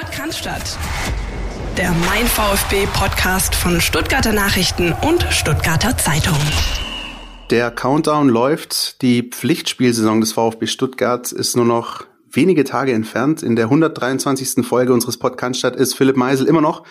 Podcast. Der Mein VfB Podcast von Stuttgarter Nachrichten und Stuttgarter Zeitung. Der Countdown läuft. Die Pflichtspielsaison des VfB Stuttgart ist nur noch wenige Tage entfernt. In der 123. Folge unseres Podcasts ist Philipp Meisel immer noch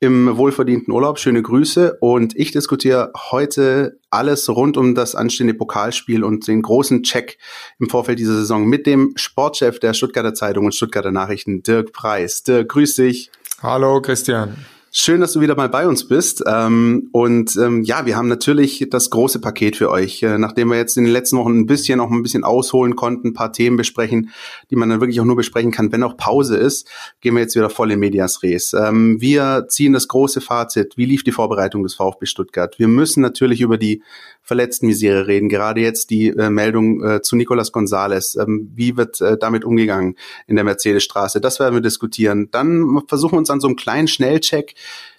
im wohlverdienten Urlaub. Schöne Grüße. Und ich diskutiere heute alles rund um das anstehende Pokalspiel und den großen Check im Vorfeld dieser Saison mit dem Sportchef der Stuttgarter Zeitung und Stuttgarter Nachrichten, Dirk Preis. Dirk, grüß dich. Hallo, Christian. Schön, dass du wieder mal bei uns bist. Ähm, und ähm, ja, wir haben natürlich das große Paket für euch. Äh, nachdem wir jetzt in den letzten Wochen ein bisschen auch ein bisschen ausholen konnten, ein paar Themen besprechen, die man dann wirklich auch nur besprechen kann, wenn auch Pause ist, gehen wir jetzt wieder voll in Medias Res. Ähm, wir ziehen das große Fazit. Wie lief die Vorbereitung des VfB Stuttgart? Wir müssen natürlich über die verletzten Misere reden. Gerade jetzt die äh, Meldung äh, zu Nicolas Gonzalez. Ähm, wie wird damit umgegangen in der Mercedesstraße? Das werden wir diskutieren. Dann versuchen wir uns an so einem kleinen Schnellcheck.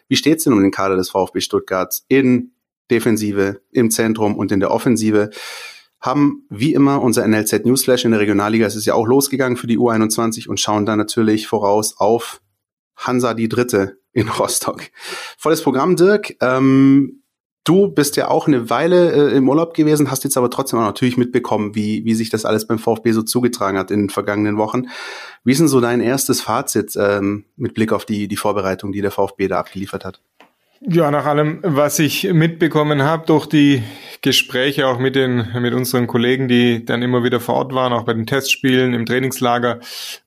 Wie steht es denn um den Kader des VfB Stuttgart in Defensive, im Zentrum und in der Offensive? haben wie immer unser NLZ Newsflash in der Regionalliga. Es ist ja auch losgegangen für die U21 und schauen dann natürlich voraus auf Hansa die Dritte in Rostock. Volles Programm, Dirk. Ähm, Du bist ja auch eine Weile äh, im Urlaub gewesen, hast jetzt aber trotzdem auch natürlich mitbekommen, wie, wie sich das alles beim VfB so zugetragen hat in den vergangenen Wochen. Wie ist denn so dein erstes Fazit ähm, mit Blick auf die, die Vorbereitung, die der VfB da abgeliefert hat? Ja, nach allem, was ich mitbekommen habe durch die Gespräche auch mit den mit unseren Kollegen, die dann immer wieder vor Ort waren, auch bei den Testspielen im Trainingslager,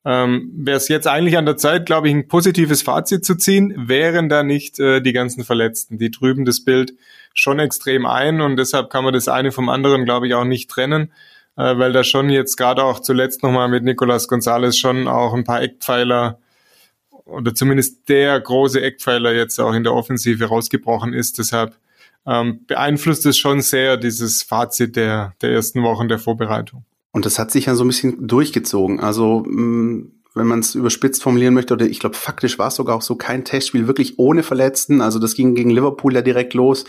ähm, wäre es jetzt eigentlich an der Zeit, glaube ich, ein positives Fazit zu ziehen, wären da nicht äh, die ganzen Verletzten, die trüben das Bild schon extrem ein und deshalb kann man das eine vom anderen, glaube ich, auch nicht trennen, äh, weil da schon jetzt gerade auch zuletzt nochmal mit Nicolas Gonzalez schon auch ein paar Eckpfeiler oder zumindest der große Eckpfeiler jetzt auch in der Offensive rausgebrochen ist. Deshalb ähm, beeinflusst es schon sehr dieses Fazit der, der ersten Wochen der Vorbereitung. Und das hat sich ja so ein bisschen durchgezogen. Also mm, wenn man es überspitzt formulieren möchte, oder ich glaube, faktisch war es sogar auch so kein Testspiel wirklich ohne Verletzten. Also das ging gegen Liverpool ja direkt los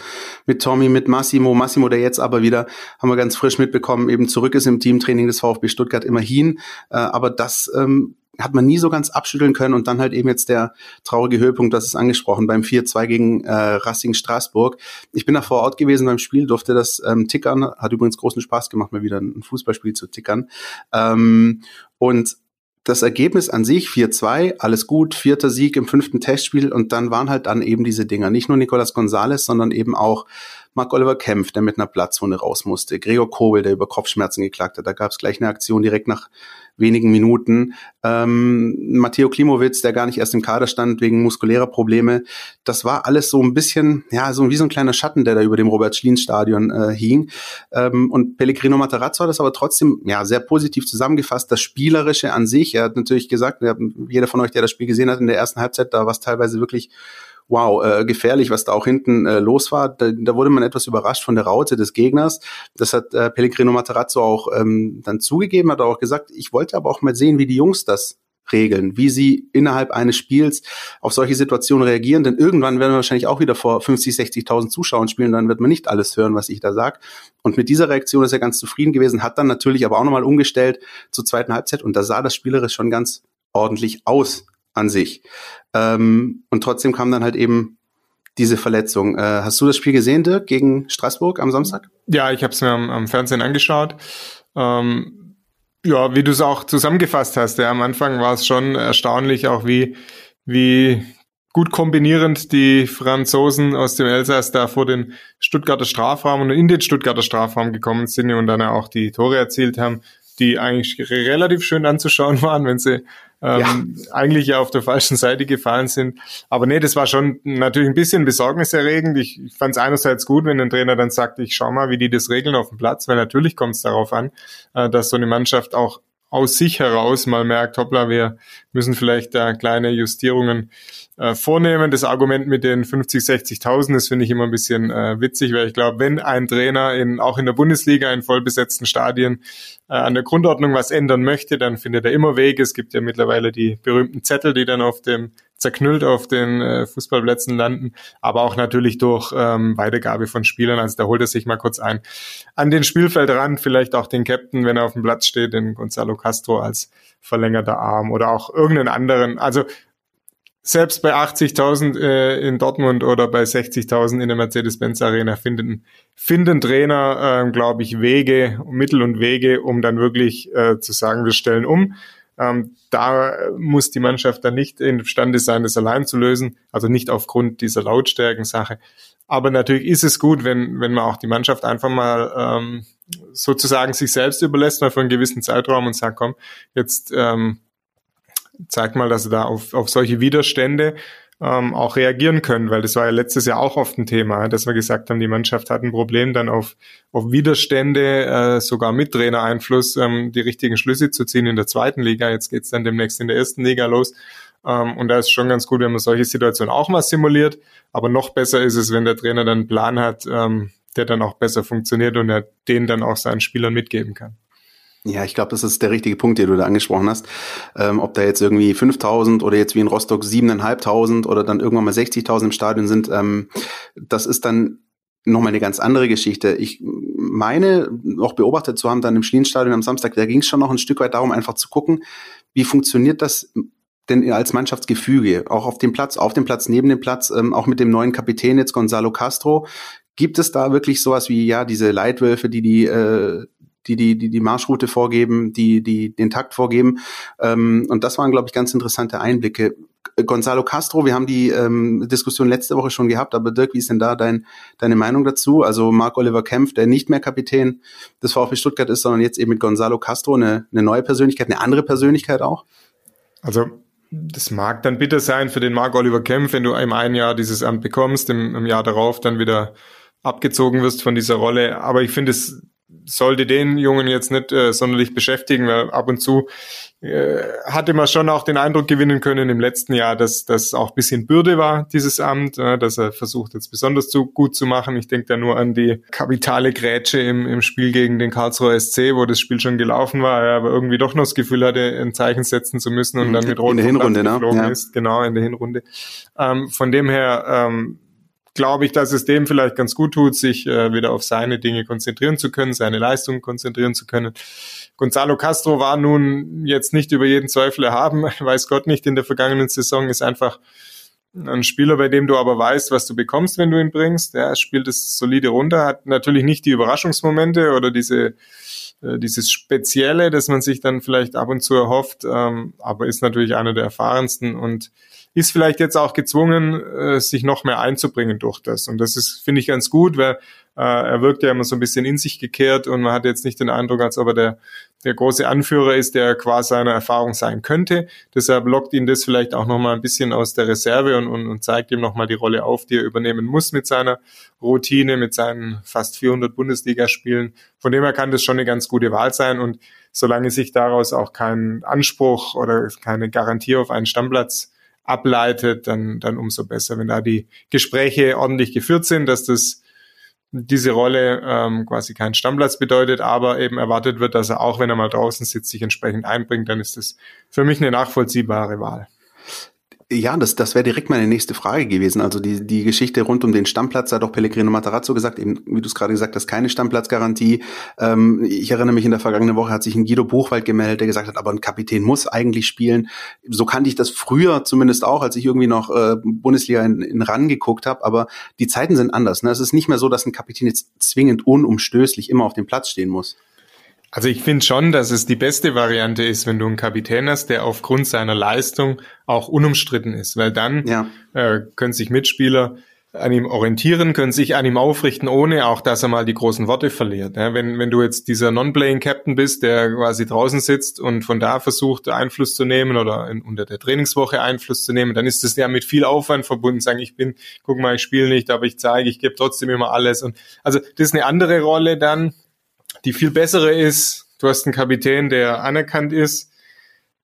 mit Tommy, mit Massimo. Massimo, der jetzt aber wieder, haben wir ganz frisch mitbekommen, eben zurück ist im Teamtraining des VfB Stuttgart immerhin. Äh, aber das ähm, hat man nie so ganz abschütteln können und dann halt eben jetzt der traurige Höhepunkt, das ist angesprochen, beim 4-2 gegen äh, Racing Straßburg. Ich bin da vor Ort gewesen beim Spiel, durfte das ähm, tickern, hat übrigens großen Spaß gemacht, mal wieder ein Fußballspiel zu tickern. Ähm, und das Ergebnis an sich 4-2, alles gut, vierter Sieg im fünften Testspiel und dann waren halt dann eben diese Dinger. Nicht nur Nicolas Gonzalez, sondern eben auch Mark Oliver Kempf, der mit einer Platzwunde raus musste, Gregor Kobel, der über Kopfschmerzen geklagt hat. Da gab es gleich eine Aktion direkt nach wenigen Minuten. Ähm, Matteo Klimowitz, der gar nicht erst im Kader stand wegen muskulärer Probleme. Das war alles so ein bisschen, ja, so wie so ein kleiner Schatten, der da über dem Robert-Schlien-Stadion äh, hing. Ähm, und Pellegrino Matarazzo hat das aber trotzdem ja sehr positiv zusammengefasst. Das Spielerische an sich, er hat natürlich gesagt, jeder von euch, der das Spiel gesehen hat in der ersten Halbzeit, da war es teilweise wirklich wow, äh, gefährlich, was da auch hinten äh, los war. Da, da wurde man etwas überrascht von der Raute des Gegners. Das hat äh, Pellegrino Materazzo auch ähm, dann zugegeben, hat auch gesagt, ich wollte aber auch mal sehen, wie die Jungs das regeln, wie sie innerhalb eines Spiels auf solche Situationen reagieren, denn irgendwann werden wir wahrscheinlich auch wieder vor 50, 60.000 Zuschauern spielen, dann wird man nicht alles hören, was ich da sag. Und mit dieser Reaktion ist er ganz zufrieden gewesen, hat dann natürlich aber auch nochmal umgestellt zur zweiten Halbzeit und da sah das spielerisch schon ganz ordentlich aus an sich. Ähm, und trotzdem kam dann halt eben diese Verletzung. Äh, hast du das Spiel gesehen, Dirk, gegen Straßburg am Samstag? Ja, ich habe es mir am, am, Fernsehen angeschaut. Ähm, ja, wie du es auch zusammengefasst hast, ja, am Anfang war es schon erstaunlich, auch wie, wie gut kombinierend die Franzosen aus dem Elsass da vor den Stuttgarter Strafraum und in den Stuttgarter Strafraum gekommen sind und dann auch die Tore erzielt haben, die eigentlich relativ schön anzuschauen waren, wenn sie ähm, ja. eigentlich ja auf der falschen Seite gefallen sind. Aber nee, das war schon natürlich ein bisschen besorgniserregend. Ich, ich fand es einerseits gut, wenn ein Trainer dann sagt, ich schau mal, wie die das regeln auf dem Platz, weil natürlich kommt es darauf an, äh, dass so eine Mannschaft auch aus sich heraus mal merkt, hoppla, wir müssen vielleicht da kleine Justierungen äh, vornehmen. Das Argument mit den 50, 60.000, das finde ich immer ein bisschen äh, witzig, weil ich glaube, wenn ein Trainer in, auch in der Bundesliga in vollbesetzten Stadien äh, an der Grundordnung was ändern möchte, dann findet er immer Wege. Es gibt ja mittlerweile die berühmten Zettel, die dann auf dem zerknüllt auf den äh, Fußballplätzen landen, aber auch natürlich durch ähm, Weitergabe von Spielern. Also da holt er sich mal kurz ein. An den Spielfeldrand vielleicht auch den Captain, wenn er auf dem Platz steht, den Gonzalo Castro als verlängerter Arm oder auch irgendeinen anderen. Also selbst bei 80.000 äh, in Dortmund oder bei 60.000 in der Mercedes-Benz Arena finden, finden Trainer, äh, glaube ich, Wege, Mittel und Wege, um dann wirklich äh, zu sagen, wir stellen um. Ähm, da muss die Mannschaft dann nicht imstande sein, das allein zu lösen, also nicht aufgrund dieser Lautstärken-Sache. Aber natürlich ist es gut, wenn, wenn man auch die Mannschaft einfach mal ähm, sozusagen sich selbst überlässt, mal für einen gewissen Zeitraum und sagt, komm, jetzt ähm, zeigt mal, dass sie da auf, auf solche Widerstände ähm, auch reagieren können, weil das war ja letztes Jahr auch oft ein Thema, dass wir gesagt haben, die Mannschaft hat ein Problem, dann auf, auf Widerstände, äh, sogar mit Trainereinfluss, ähm, die richtigen Schlüsse zu ziehen in der zweiten Liga. Jetzt geht's dann demnächst in der ersten Liga los. Ähm, und da ist schon ganz gut, wenn man solche Situationen auch mal simuliert. Aber noch besser ist es, wenn der Trainer dann einen Plan hat, ähm, der dann auch besser funktioniert und er den dann auch seinen Spielern mitgeben kann. Ja, ich glaube, das ist der richtige Punkt, den du da angesprochen hast. Ähm, ob da jetzt irgendwie 5000 oder jetzt wie in Rostock 7.500 oder dann irgendwann mal 60.000 im Stadion sind, ähm, das ist dann nochmal eine ganz andere Geschichte. Ich meine, auch beobachtet zu haben, dann im Schlienstadion am Samstag, da ging es schon noch ein Stück weit darum, einfach zu gucken, wie funktioniert das denn als Mannschaftsgefüge, auch auf dem Platz, auf dem Platz, neben dem Platz, ähm, auch mit dem neuen Kapitän jetzt Gonzalo Castro, Gibt es da wirklich sowas wie, ja, diese Leitwölfe, die die äh, die die, die, die Marschroute vorgeben, die, die den Takt vorgeben. Ähm, und das waren, glaube ich, ganz interessante Einblicke. Gonzalo Castro, wir haben die ähm, Diskussion letzte Woche schon gehabt, aber Dirk, wie ist denn da dein, deine Meinung dazu? Also Marc Oliver Kempf, der nicht mehr Kapitän des VfB Stuttgart ist, sondern jetzt eben mit Gonzalo Castro eine, eine neue Persönlichkeit, eine andere Persönlichkeit auch? Also das mag dann bitter sein für den Marc Oliver Kempf, wenn du im einen Jahr dieses Amt bekommst, im, im Jahr darauf dann wieder abgezogen wirst von dieser Rolle. Aber ich finde es sollte den Jungen jetzt nicht äh, sonderlich beschäftigen, weil ab und zu äh, hatte man schon auch den Eindruck gewinnen können im letzten Jahr, dass das auch bisschen Bürde war, dieses Amt, äh, dass er versucht jetzt besonders zu, gut zu machen. Ich denke da nur an die kapitale Grätsche im, im Spiel gegen den Karlsruher SC, wo das Spiel schon gelaufen war, er aber irgendwie doch noch das Gefühl hatte, ein Zeichen setzen zu müssen und dann mit Rot in der Hinrunde, ne? ja. ist. Genau, in der Hinrunde. Ähm, von dem her ähm, glaube ich, dass es dem vielleicht ganz gut tut, sich äh, wieder auf seine Dinge konzentrieren zu können, seine Leistungen konzentrieren zu können. Gonzalo Castro war nun jetzt nicht über jeden Zweifel erhaben, weiß Gott nicht in der vergangenen Saison, ist einfach ein Spieler, bei dem du aber weißt, was du bekommst, wenn du ihn bringst. Er spielt es solide runter, hat natürlich nicht die Überraschungsmomente oder diese äh, dieses Spezielle, das man sich dann vielleicht ab und zu erhofft, ähm, aber ist natürlich einer der erfahrensten und ist vielleicht jetzt auch gezwungen, äh, sich noch mehr einzubringen durch das. Und das ist, finde ich, ganz gut, weil äh, er wirkt ja immer so ein bisschen in sich gekehrt und man hat jetzt nicht den Eindruck, als ob er der, der große Anführer ist, der quasi seiner Erfahrung sein könnte. Deshalb lockt ihn das vielleicht auch nochmal ein bisschen aus der Reserve und, und, und zeigt ihm nochmal die Rolle auf, die er übernehmen muss mit seiner Routine, mit seinen fast 400 Bundesligaspielen. Von dem her kann das schon eine ganz gute Wahl sein und solange sich daraus auch kein Anspruch oder keine Garantie auf einen Stammplatz ableitet, dann, dann umso besser, wenn da die Gespräche ordentlich geführt sind, dass das diese Rolle ähm, quasi keinen Stammplatz bedeutet, aber eben erwartet wird, dass er auch, wenn er mal draußen sitzt, sich entsprechend einbringt, dann ist das für mich eine nachvollziehbare Wahl. Ja, das, das wäre direkt meine nächste Frage gewesen. Also die, die Geschichte rund um den Stammplatz, da hat doch Pellegrino Matarazzo gesagt, eben, wie du es gerade gesagt hast, keine Stammplatzgarantie. Ähm, ich erinnere mich, in der vergangenen Woche hat sich ein Guido Buchwald gemeldet, der gesagt hat, aber ein Kapitän muss eigentlich spielen. So kannte ich das früher zumindest auch, als ich irgendwie noch äh, Bundesliga in, in RAN geguckt habe. Aber die Zeiten sind anders. Ne? Es ist nicht mehr so, dass ein Kapitän jetzt zwingend unumstößlich immer auf dem Platz stehen muss. Also ich finde schon, dass es die beste Variante ist, wenn du einen Kapitän hast, der aufgrund seiner Leistung auch unumstritten ist, weil dann ja. äh, können sich Mitspieler an ihm orientieren, können sich an ihm aufrichten, ohne auch, dass er mal die großen Worte verliert. Ja, wenn, wenn du jetzt dieser Non-Playing Captain bist, der quasi draußen sitzt und von da versucht, Einfluss zu nehmen oder in, unter der Trainingswoche Einfluss zu nehmen, dann ist das ja mit viel Aufwand verbunden. Sagen, ich bin, guck mal, ich spiele nicht, aber ich zeige, ich gebe trotzdem immer alles. Und also das ist eine andere Rolle dann, die viel bessere ist, du hast einen Kapitän, der anerkannt ist,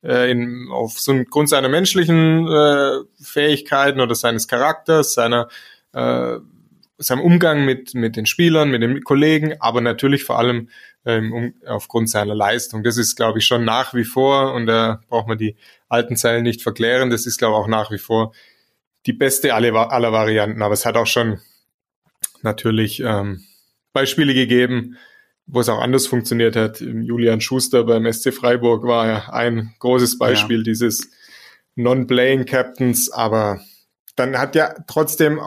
äh, in, auf so einen Grund seiner menschlichen äh, Fähigkeiten oder seines Charakters, seiner äh, seinem Umgang mit mit den Spielern, mit den Kollegen, aber natürlich vor allem ähm, um, aufgrund seiner Leistung. Das ist, glaube ich, schon nach wie vor und da braucht man die alten Zeilen nicht verklären. Das ist, glaube ich, auch nach wie vor die beste aller, aller Varianten. Aber es hat auch schon natürlich ähm, Beispiele gegeben, wo es auch anders funktioniert hat. Julian Schuster beim SC Freiburg war ja ein großes Beispiel ja. dieses Non-Playing Captains, aber dann hat ja trotzdem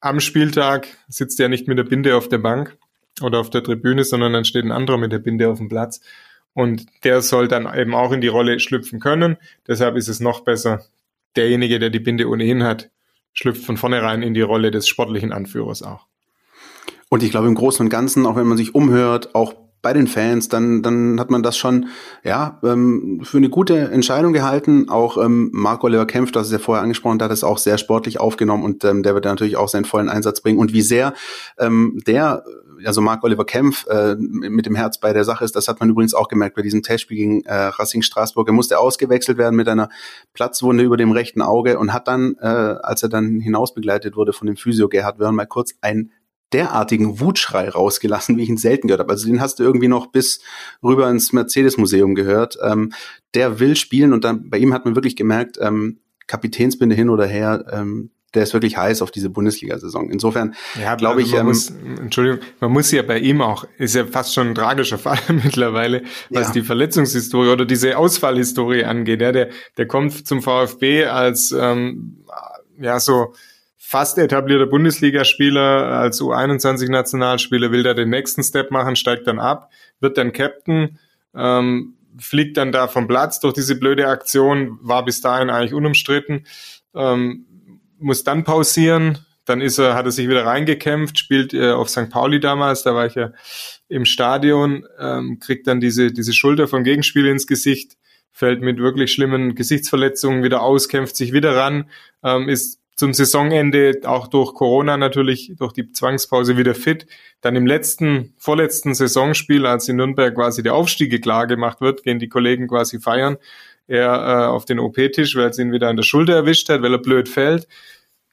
am Spieltag sitzt er nicht mit der Binde auf der Bank oder auf der Tribüne, sondern dann steht ein anderer mit der Binde auf dem Platz. Und der soll dann eben auch in die Rolle schlüpfen können. Deshalb ist es noch besser, derjenige, der die Binde ohnehin hat, schlüpft von vornherein in die Rolle des sportlichen Anführers auch. Und ich glaube im Großen und Ganzen, auch wenn man sich umhört, auch bei den Fans, dann, dann hat man das schon ja ähm, für eine gute Entscheidung gehalten. Auch ähm, Marco Oliver Kempf, das ist ja vorher angesprochen, hat es auch sehr sportlich aufgenommen und ähm, der wird natürlich auch seinen vollen Einsatz bringen. Und wie sehr ähm, der, also Marco Oliver Kempf, äh, mit dem Herz bei der Sache ist, das hat man übrigens auch gemerkt bei diesem Testspiel gegen äh, Racing Straßburg. Er musste ausgewechselt werden mit einer Platzwunde über dem rechten Auge und hat dann, äh, als er dann hinausbegleitet wurde von dem Physio Gerhard Wörn, mal kurz ein derartigen Wutschrei rausgelassen, wie ich ihn selten gehört habe. Also den hast du irgendwie noch bis rüber ins Mercedes-Museum gehört. Ähm, der will spielen und dann bei ihm hat man wirklich gemerkt, ähm, Kapitänsbinde hin oder her, ähm, der ist wirklich heiß auf diese Bundesliga-Saison. Insofern ja, glaube ich. Ähm, muss, Entschuldigung, man muss ja bei ihm auch, ist ja fast schon ein tragischer Fall mittlerweile, was ja. die Verletzungshistorie oder diese Ausfallhistorie angeht. Ja, der, der kommt zum VfB als ähm, ja so fast etablierter Bundesligaspieler als U21-Nationalspieler will da den nächsten Step machen, steigt dann ab, wird dann Captain, ähm, fliegt dann da vom Platz durch diese blöde Aktion, war bis dahin eigentlich unumstritten, ähm, muss dann pausieren, dann ist er, hat er sich wieder reingekämpft, spielt äh, auf St. Pauli damals, da war ich ja im Stadion, ähm, kriegt dann diese, diese Schulter vom Gegenspieler ins Gesicht, fällt mit wirklich schlimmen Gesichtsverletzungen wieder aus, kämpft sich wieder ran, ähm, ist zum Saisonende auch durch Corona natürlich, durch die Zwangspause wieder fit. Dann im letzten, vorletzten Saisonspiel, als in Nürnberg quasi der Aufstieg klar gemacht wird, gehen die Kollegen quasi feiern. Er äh, auf den OP-Tisch, weil es ihn wieder an der Schulter erwischt hat, weil er blöd fällt.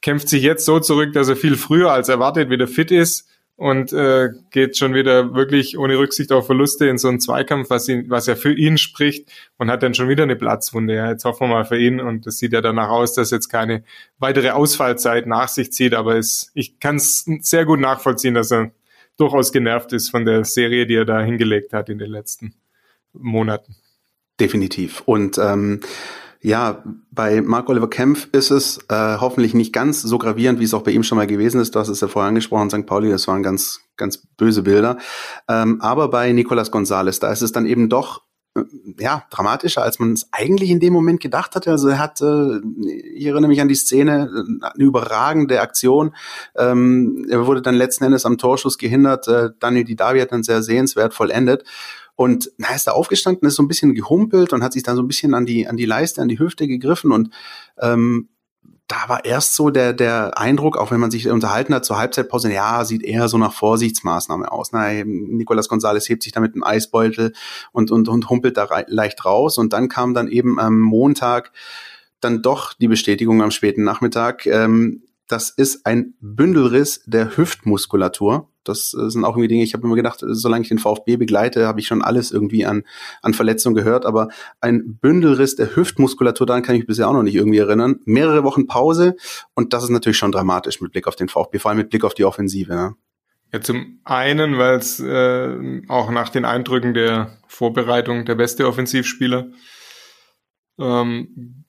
Kämpft sich jetzt so zurück, dass er viel früher als erwartet wieder fit ist und äh, geht schon wieder wirklich ohne Rücksicht auf Verluste in so einen Zweikampf, was, ihn, was ja für ihn spricht und hat dann schon wieder eine Platzwunde. Ja, jetzt hoffen wir mal für ihn und das sieht ja danach aus, dass jetzt keine weitere Ausfallzeit nach sich zieht, aber es, ich kann es sehr gut nachvollziehen, dass er durchaus genervt ist von der Serie, die er da hingelegt hat in den letzten Monaten. Definitiv. Und ähm, ja, bei Mark Oliver Kempf ist es äh, hoffentlich nicht ganz so gravierend, wie es auch bei ihm schon mal gewesen ist. Du hast es ja vorher angesprochen, St. Pauli, das waren ganz, ganz böse Bilder. Ähm, aber bei Nicolas Gonzalez, da ist es dann eben doch äh, ja, dramatischer, als man es eigentlich in dem Moment gedacht hatte. Also er hat, äh, ich erinnere mich an die Szene, eine überragende Aktion. Ähm, er wurde dann letzten Endes am Torschuss gehindert. Äh, Daniel Didavi hat dann sehr sehenswert vollendet. Und na, ist da aufgestanden, ist so ein bisschen gehumpelt und hat sich dann so ein bisschen an die, an die Leiste, an die Hüfte gegriffen und ähm, da war erst so der, der Eindruck, auch wenn man sich unterhalten hat zur Halbzeitpause, ja, sieht eher so nach Vorsichtsmaßnahme aus. Na, Nicolas Gonzalez hebt sich da mit einem Eisbeutel und, und, und humpelt da leicht raus. Und dann kam dann eben am Montag dann doch die Bestätigung am späten Nachmittag. Ähm, das ist ein Bündelriss der Hüftmuskulatur. Das äh, sind auch irgendwie Dinge, ich habe immer gedacht, solange ich den VfB begleite, habe ich schon alles irgendwie an, an Verletzungen gehört. Aber ein Bündelriss der Hüftmuskulatur, daran kann ich mich bisher auch noch nicht irgendwie erinnern. Mehrere Wochen Pause und das ist natürlich schon dramatisch mit Blick auf den VfB, vor allem mit Blick auf die Offensive. Ne? Ja, zum einen, weil es äh, auch nach den Eindrücken der Vorbereitung der beste Offensivspieler ähm,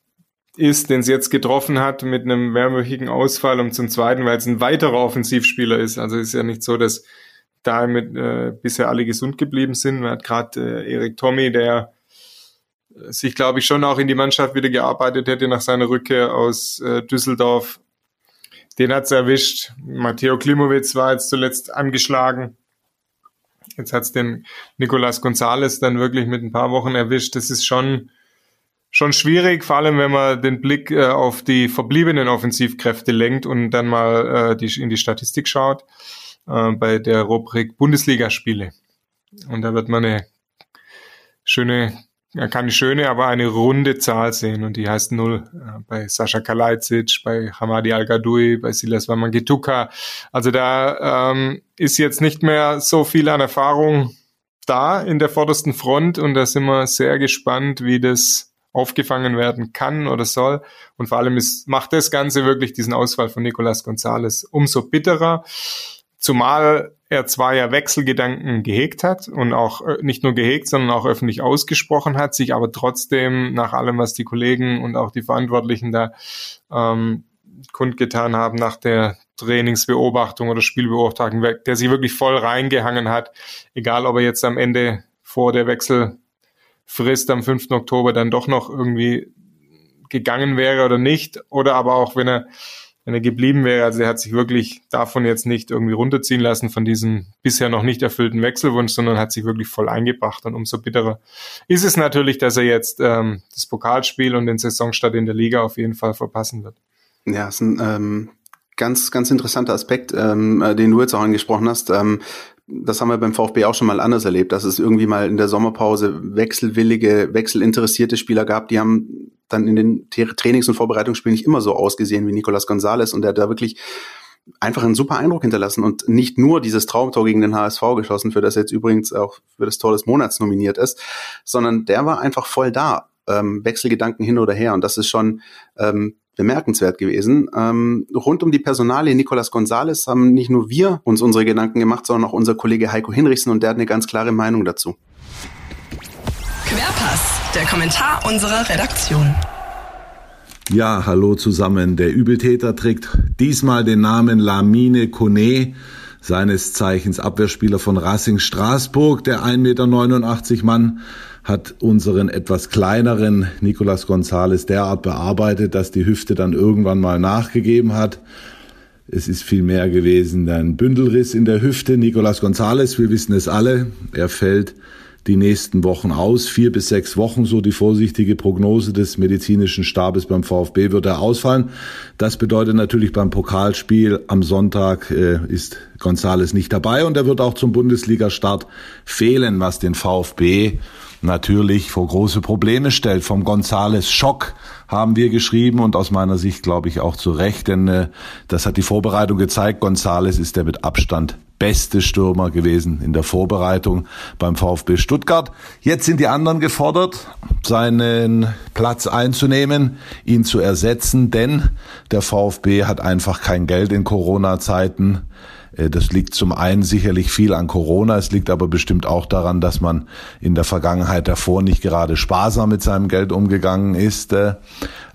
ist, den sie jetzt getroffen hat mit einem mehrwöchigen Ausfall und zum Zweiten, weil es ein weiterer Offensivspieler ist. Also ist ja nicht so, dass da mit, äh, bisher alle gesund geblieben sind. Man hat gerade äh, Erik Tommy, der äh, sich, glaube ich, schon auch in die Mannschaft wieder gearbeitet hätte nach seiner Rückkehr aus äh, Düsseldorf. Den hat's erwischt. Matteo Klimowitz war jetzt zuletzt angeschlagen. Jetzt hat's den Nicolas Gonzalez dann wirklich mit ein paar Wochen erwischt. Das ist schon schon schwierig, vor allem wenn man den Blick äh, auf die verbliebenen Offensivkräfte lenkt und dann mal äh, die, in die Statistik schaut äh, bei der Rubrik Bundesligaspiele. Und da wird man eine schöne, keine schöne, aber eine runde Zahl sehen und die heißt null. Äh, bei Sascha Kalajdzic, bei Hamadi Al-Gadoui, bei Silas Wamangituka. Also da ähm, ist jetzt nicht mehr so viel an Erfahrung da in der vordersten Front und da sind wir sehr gespannt, wie das aufgefangen werden kann oder soll. Und vor allem ist, macht das Ganze wirklich diesen Ausfall von Nicolas Gonzalez umso bitterer. zumal er zwar ja Wechselgedanken gehegt hat und auch äh, nicht nur gehegt, sondern auch öffentlich ausgesprochen hat, sich aber trotzdem nach allem, was die Kollegen und auch die Verantwortlichen da ähm, kundgetan haben nach der Trainingsbeobachtung oder Spielbeobachtung, der sich wirklich voll reingehangen hat, egal ob er jetzt am Ende vor der Wechselfrist am 5. Oktober dann doch noch irgendwie gegangen wäre oder nicht, oder aber auch wenn er wenn er geblieben wäre. Also er hat sich wirklich davon jetzt nicht irgendwie runterziehen lassen von diesem bisher noch nicht erfüllten Wechselwunsch, sondern hat sich wirklich voll eingebracht. Und umso bitterer ist es natürlich, dass er jetzt ähm, das Pokalspiel und den Saisonstart in der Liga auf jeden Fall verpassen wird. Ja, ist ein ähm, ganz, ganz interessanter Aspekt, ähm, äh, den du jetzt auch angesprochen hast. Ähm, das haben wir beim VfB auch schon mal anders erlebt, dass es irgendwie mal in der Sommerpause wechselwillige, wechselinteressierte Spieler gab, die haben dann in den Trainings- und Vorbereitungsspielen nicht immer so ausgesehen wie Nicolas Gonzalez und der hat da wirklich einfach einen super Eindruck hinterlassen und nicht nur dieses Traumtor gegen den HSV geschossen, für das jetzt übrigens auch für das Tor des Monats nominiert ist, sondern der war einfach voll da. Ähm, Wechselgedanken hin oder her und das ist schon ähm, bemerkenswert gewesen. Ähm, rund um die Personalie Nicolas Gonzalez haben nicht nur wir uns unsere Gedanken gemacht, sondern auch unser Kollege Heiko Hinrichsen und der hat eine ganz klare Meinung dazu. Querpass, der Kommentar unserer Redaktion. Ja, hallo zusammen. Der Übeltäter trägt diesmal den Namen Lamine Kone, seines Zeichens Abwehrspieler von Racing Straßburg, der 1,89 Meter Mann hat unseren etwas kleineren Nicolas Gonzales derart bearbeitet, dass die Hüfte dann irgendwann mal nachgegeben hat. Es ist viel mehr gewesen, ein Bündelriss in der Hüfte. Nicolas Gonzales, wir wissen es alle, er fällt die nächsten Wochen aus. Vier bis sechs Wochen, so die vorsichtige Prognose des medizinischen Stabes beim VfB wird er ausfallen. Das bedeutet natürlich beim Pokalspiel am Sonntag äh, ist Gonzales nicht dabei und er wird auch zum Bundesliga-Start fehlen, was den VfB natürlich vor große Probleme stellt. Vom Gonzales Schock haben wir geschrieben und aus meiner Sicht glaube ich auch zu Recht, denn äh, das hat die Vorbereitung gezeigt. Gonzales ist der mit Abstand beste Stürmer gewesen in der Vorbereitung beim VfB Stuttgart. Jetzt sind die anderen gefordert, seinen Platz einzunehmen, ihn zu ersetzen, denn der VfB hat einfach kein Geld in Corona-Zeiten. Äh, das liegt zum einen sicherlich viel an Corona, es liegt aber bestimmt auch daran, dass man in der Vergangenheit davor nicht gerade sparsam mit seinem Geld umgegangen ist.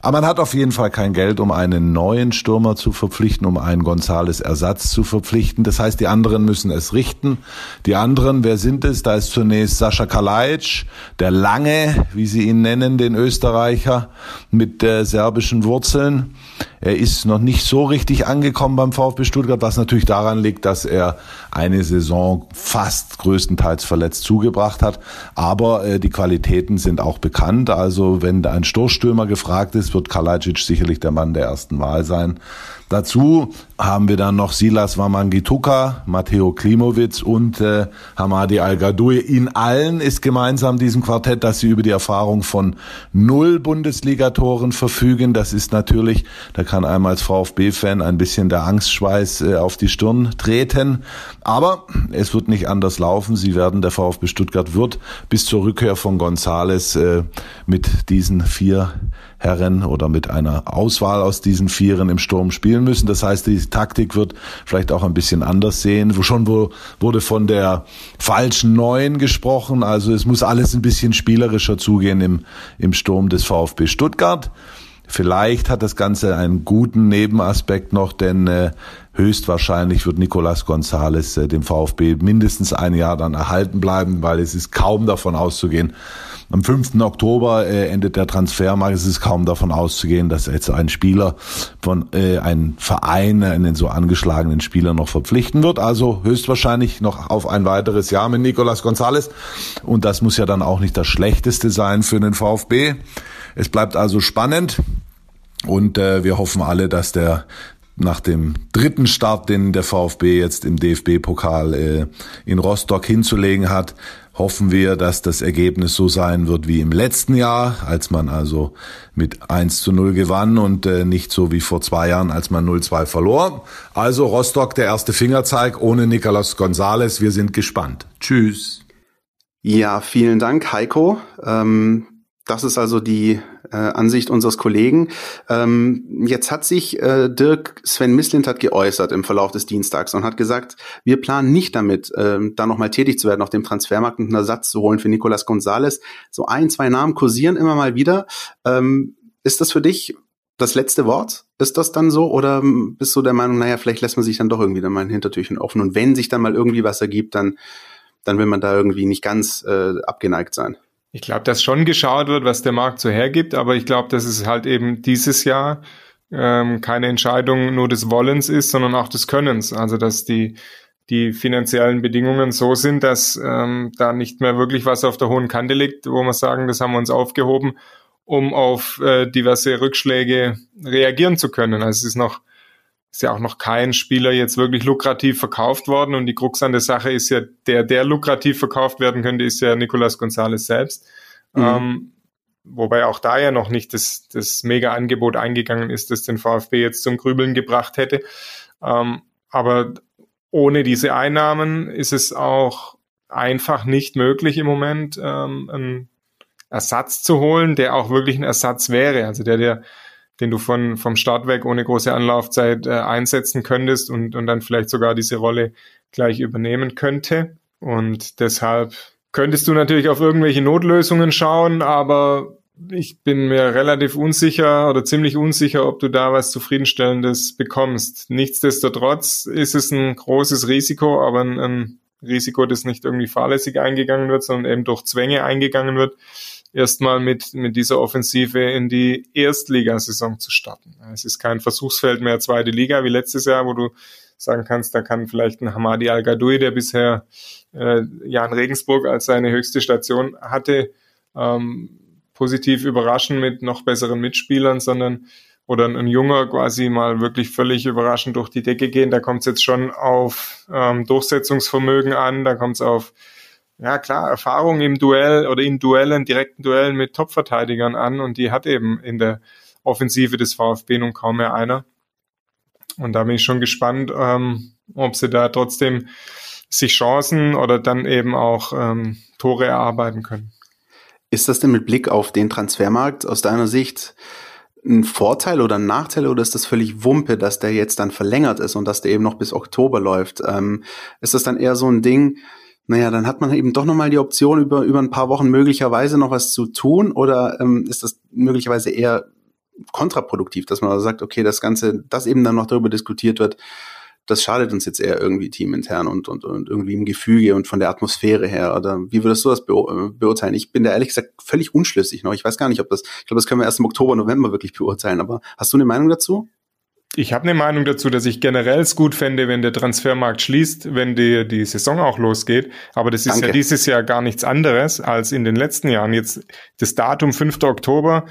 Aber man hat auf jeden Fall kein Geld, um einen neuen Stürmer zu verpflichten, um einen Gonzales Ersatz zu verpflichten. Das heißt, die anderen müssen es richten. Die anderen, wer sind es? Da ist zunächst Sascha Kalajic, der Lange, wie sie ihn nennen, den Österreicher mit äh, serbischen Wurzeln. Er ist noch nicht so richtig angekommen beim VfB Stuttgart, was natürlich daran liegt, dass er eine Saison fast größtenteils verletzt zugebracht hat. Aber äh, die Qualitäten sind auch bekannt. Also wenn ein Stoßstürmer gefragt ist, wird Kalajic sicherlich der Mann der ersten Wahl sein. Dazu haben wir dann noch Silas Wamangituka, Matteo Klimowitz und äh, Hamadi Al-Gadoui. In allen ist gemeinsam diesem Quartett, dass sie über die Erfahrung von null Bundesligatoren verfügen. Das ist natürlich, da kann einem als VfB-Fan ein bisschen der Angstschweiß äh, auf die Stirn treten. Aber es wird nicht anders laufen. Sie werden, der VfB Stuttgart wird bis zur Rückkehr von Gonzales äh, mit diesen vier Herren oder mit einer Auswahl aus diesen Vieren im Sturm spielen müssen. Das heißt, die Taktik wird vielleicht auch ein bisschen anders sehen. Schon wurde von der falschen Neuen gesprochen. Also es muss alles ein bisschen spielerischer zugehen im, im Sturm des VfB Stuttgart. Vielleicht hat das Ganze einen guten Nebenaspekt noch, denn äh, höchstwahrscheinlich wird Nicolas González äh, dem VfB mindestens ein Jahr dann erhalten bleiben, weil es ist kaum davon auszugehen, am 5. Oktober äh, endet der Transfermarkt. Es ist kaum davon auszugehen, dass jetzt ein Spieler von äh, einem Verein einen so angeschlagenen Spieler noch verpflichten wird. Also höchstwahrscheinlich noch auf ein weiteres Jahr mit Nicolas González. Und das muss ja dann auch nicht das Schlechteste sein für den VfB. Es bleibt also spannend. Und äh, wir hoffen alle, dass der nach dem dritten Start, den der VfB jetzt im DFB-Pokal äh, in Rostock hinzulegen hat, hoffen wir, dass das Ergebnis so sein wird wie im letzten Jahr, als man also mit 1 zu 0 gewann und äh, nicht so wie vor zwei Jahren, als man 0-2 verlor. Also Rostock, der erste Fingerzeig ohne Nicolas Gonzales. Wir sind gespannt. Tschüss. Ja, vielen Dank, Heiko. Ähm Das ist also die äh, Ansicht unseres Kollegen. Ähm, jetzt hat sich äh, Dirk Sven Mislint hat geäußert im Verlauf des Dienstags und hat gesagt, wir planen nicht damit, ähm, da nochmal tätig zu werden auf dem Transfermarkt und einen Ersatz zu holen für Nicolas Gonzalez. So ein, zwei Namen kursieren immer mal wieder. Ähm, ist das für dich das letzte Wort? Ist das dann so? Oder bist du der Meinung, naja, vielleicht lässt man sich dann doch irgendwie dann mal ein Hintertürchen offen und wenn sich dann mal irgendwie was ergibt, dann, dann will man da irgendwie nicht ganz äh, abgeneigt sein? Ich glaube, dass schon geschaut wird, was der Markt so hergibt, aber ich glaube, dass es halt eben dieses Jahr ähm, keine Entscheidung nur des Wollens ist, sondern auch des Könnens. Also dass die die finanziellen Bedingungen so sind, dass ähm, da nicht mehr wirklich was auf der hohen Kante liegt, wo wir sagen, das haben wir uns aufgehoben, um auf äh, diverse Rückschläge reagieren zu können. Also es ist noch ist ja auch noch kein Spieler jetzt wirklich lukrativ verkauft worden und die Krux an der Sache ist ja, der, der lukrativ verkauft werden könnte, ist ja Nicolas Gonzalez selbst. Mhm. Ähm, wobei auch da ja noch nicht das, das Mega-Angebot eingegangen ist, das den VfB jetzt zum Grübeln gebracht hätte. Ähm, aber ohne diese Einnahmen ist es auch einfach nicht möglich im Moment, ähm, einen Ersatz zu holen, der auch wirklich ein Ersatz wäre. Also der, der den du von, vom Start weg ohne große Anlaufzeit äh, einsetzen könntest und, und dann vielleicht sogar diese Rolle gleich übernehmen könnte. Und deshalb könntest du natürlich auf irgendwelche Notlösungen schauen, aber ich bin mir relativ unsicher oder ziemlich unsicher, ob du da was Zufriedenstellendes bekommst. Nichtsdestotrotz ist es ein großes Risiko, aber ein, ein Risiko, das nicht irgendwie fahrlässig eingegangen wird, sondern eben durch Zwänge eingegangen wird erstmal mit, mit dieser Offensive in die Erstligasaison zu starten. Es ist kein Versuchsfeld mehr zweite Liga wie letztes Jahr, wo du sagen kannst, da kann vielleicht ein Hamadi Al-Gadoui, der bisher äh, Jan Regensburg als seine höchste Station hatte, ähm, positiv überraschen mit noch besseren Mitspielern, sondern oder ein Junger quasi mal wirklich völlig überraschend durch die Decke gehen. Da kommt es jetzt schon auf ähm, Durchsetzungsvermögen an, da kommt es auf ja klar, Erfahrung im Duell oder in Duellen, direkten Duellen mit Top-Verteidigern an und die hat eben in der Offensive des VfB nun kaum mehr einer. Und da bin ich schon gespannt, ähm, ob sie da trotzdem sich Chancen oder dann eben auch ähm, Tore erarbeiten können. Ist das denn mit Blick auf den Transfermarkt aus deiner Sicht ein Vorteil oder ein Nachteil oder ist das völlig Wumpe, dass der jetzt dann verlängert ist und dass der eben noch bis Oktober läuft? Ähm, ist das dann eher so ein Ding, naja, dann hat man eben doch nochmal die Option, über, über ein paar Wochen möglicherweise noch was zu tun oder ähm, ist das möglicherweise eher kontraproduktiv, dass man sagt, okay, das Ganze, dass eben dann noch darüber diskutiert wird, das schadet uns jetzt eher irgendwie teamintern und, und, und irgendwie im Gefüge und von der Atmosphäre her. Oder wie würdest du das beurteilen? Ich bin da ehrlich gesagt völlig unschlüssig noch. Ich weiß gar nicht, ob das, ich glaube, das können wir erst im Oktober, November wirklich beurteilen. Aber hast du eine Meinung dazu? Ich habe eine Meinung dazu, dass ich generell es gut fände, wenn der Transfermarkt schließt, wenn die, die Saison auch losgeht. Aber das ist Danke. ja dieses Jahr gar nichts anderes als in den letzten Jahren. Jetzt das Datum 5. Oktober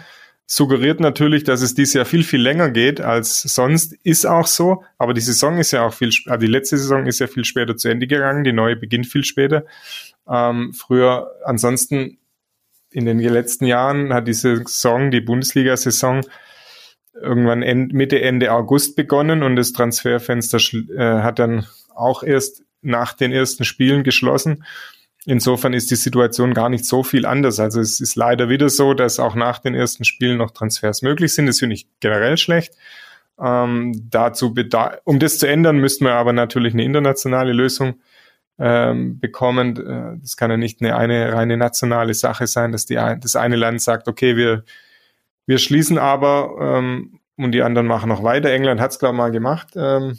suggeriert natürlich, dass es dieses Jahr viel, viel länger geht als sonst. Ist auch so. Aber die Saison ist ja auch viel, also die letzte Saison ist ja viel später zu Ende gegangen. Die neue beginnt viel später. Ähm, früher, ansonsten in den letzten Jahren hat diese Saison, die Bundesliga-Saison, irgendwann Ende, Mitte, Ende August begonnen und das Transferfenster äh, hat dann auch erst nach den ersten Spielen geschlossen. Insofern ist die Situation gar nicht so viel anders. Also es ist leider wieder so, dass auch nach den ersten Spielen noch Transfers möglich sind. Das finde ich generell schlecht. Ähm, dazu um das zu ändern, müssten wir aber natürlich eine internationale Lösung ähm, bekommen. Äh, das kann ja nicht eine, eine reine nationale Sache sein, dass die, das eine Land sagt, okay, wir wir schließen aber ähm, und die anderen machen noch weiter. England hat es, glaube ich, mal gemacht. Ähm,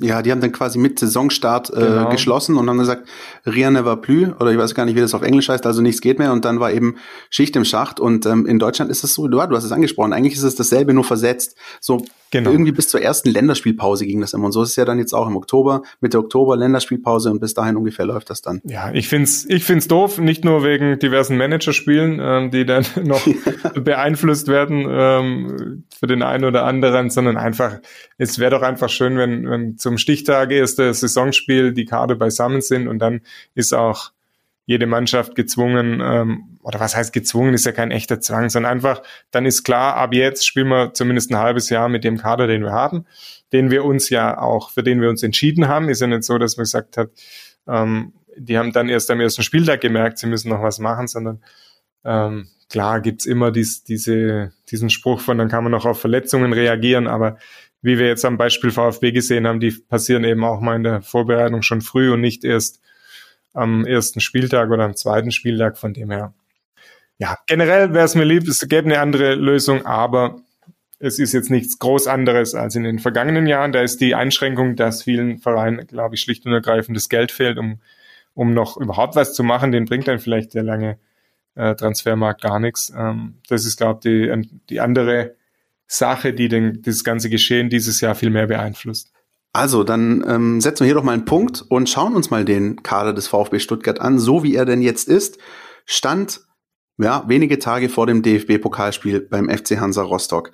ja, die haben dann quasi mit Saisonstart äh, genau. geschlossen und haben gesagt, Rien ne va plus, oder ich weiß gar nicht, wie das auf Englisch heißt, also nichts geht mehr und dann war eben Schicht im Schacht und ähm, in Deutschland ist es so, du, du hast es angesprochen, eigentlich ist es dasselbe, nur versetzt. So Genau. Irgendwie bis zur ersten Länderspielpause ging das immer. Und so ist es ja dann jetzt auch im Oktober, Mitte Oktober Länderspielpause und bis dahin ungefähr läuft das dann. Ja, ich find's, ich find's doof, nicht nur wegen diversen Managerspielen, ähm, die dann noch beeinflusst werden ähm, für den einen oder anderen, sondern einfach, es wäre doch einfach schön, wenn, wenn zum Stichtag erste Saisonspiel die Karte beisammen sind und dann ist auch jede Mannschaft gezwungen, ähm, oder was heißt gezwungen, ist ja kein echter Zwang, sondern einfach, dann ist klar, ab jetzt spielen wir zumindest ein halbes Jahr mit dem Kader, den wir haben, den wir uns ja auch, für den wir uns entschieden haben. Ist ja nicht so, dass man gesagt hat, ähm, die haben dann erst am ersten Spieltag gemerkt, sie müssen noch was machen, sondern ähm, klar gibt's immer dies, diese, diesen Spruch von, dann kann man noch auf Verletzungen reagieren, aber wie wir jetzt am Beispiel VfB gesehen haben, die passieren eben auch mal in der Vorbereitung schon früh und nicht erst am ersten Spieltag oder am zweiten Spieltag, von dem her. Ja, generell wäre es mir lieb, es gäbe eine andere Lösung, aber es ist jetzt nichts groß anderes als in den vergangenen Jahren. Da ist die Einschränkung, dass vielen Vereinen, glaube ich, schlicht und ergreifend das Geld fehlt, um, um noch überhaupt was zu machen. Den bringt dann vielleicht der lange äh, Transfermarkt gar nichts. Ähm, das ist, glaube ich, die, die andere Sache, die den, das ganze Geschehen dieses Jahr viel mehr beeinflusst. Also, dann ähm, setzen wir hier doch mal einen Punkt und schauen uns mal den Kader des VfB Stuttgart an, so wie er denn jetzt ist. Stand ja, wenige Tage vor dem DFB-Pokalspiel beim FC Hansa Rostock.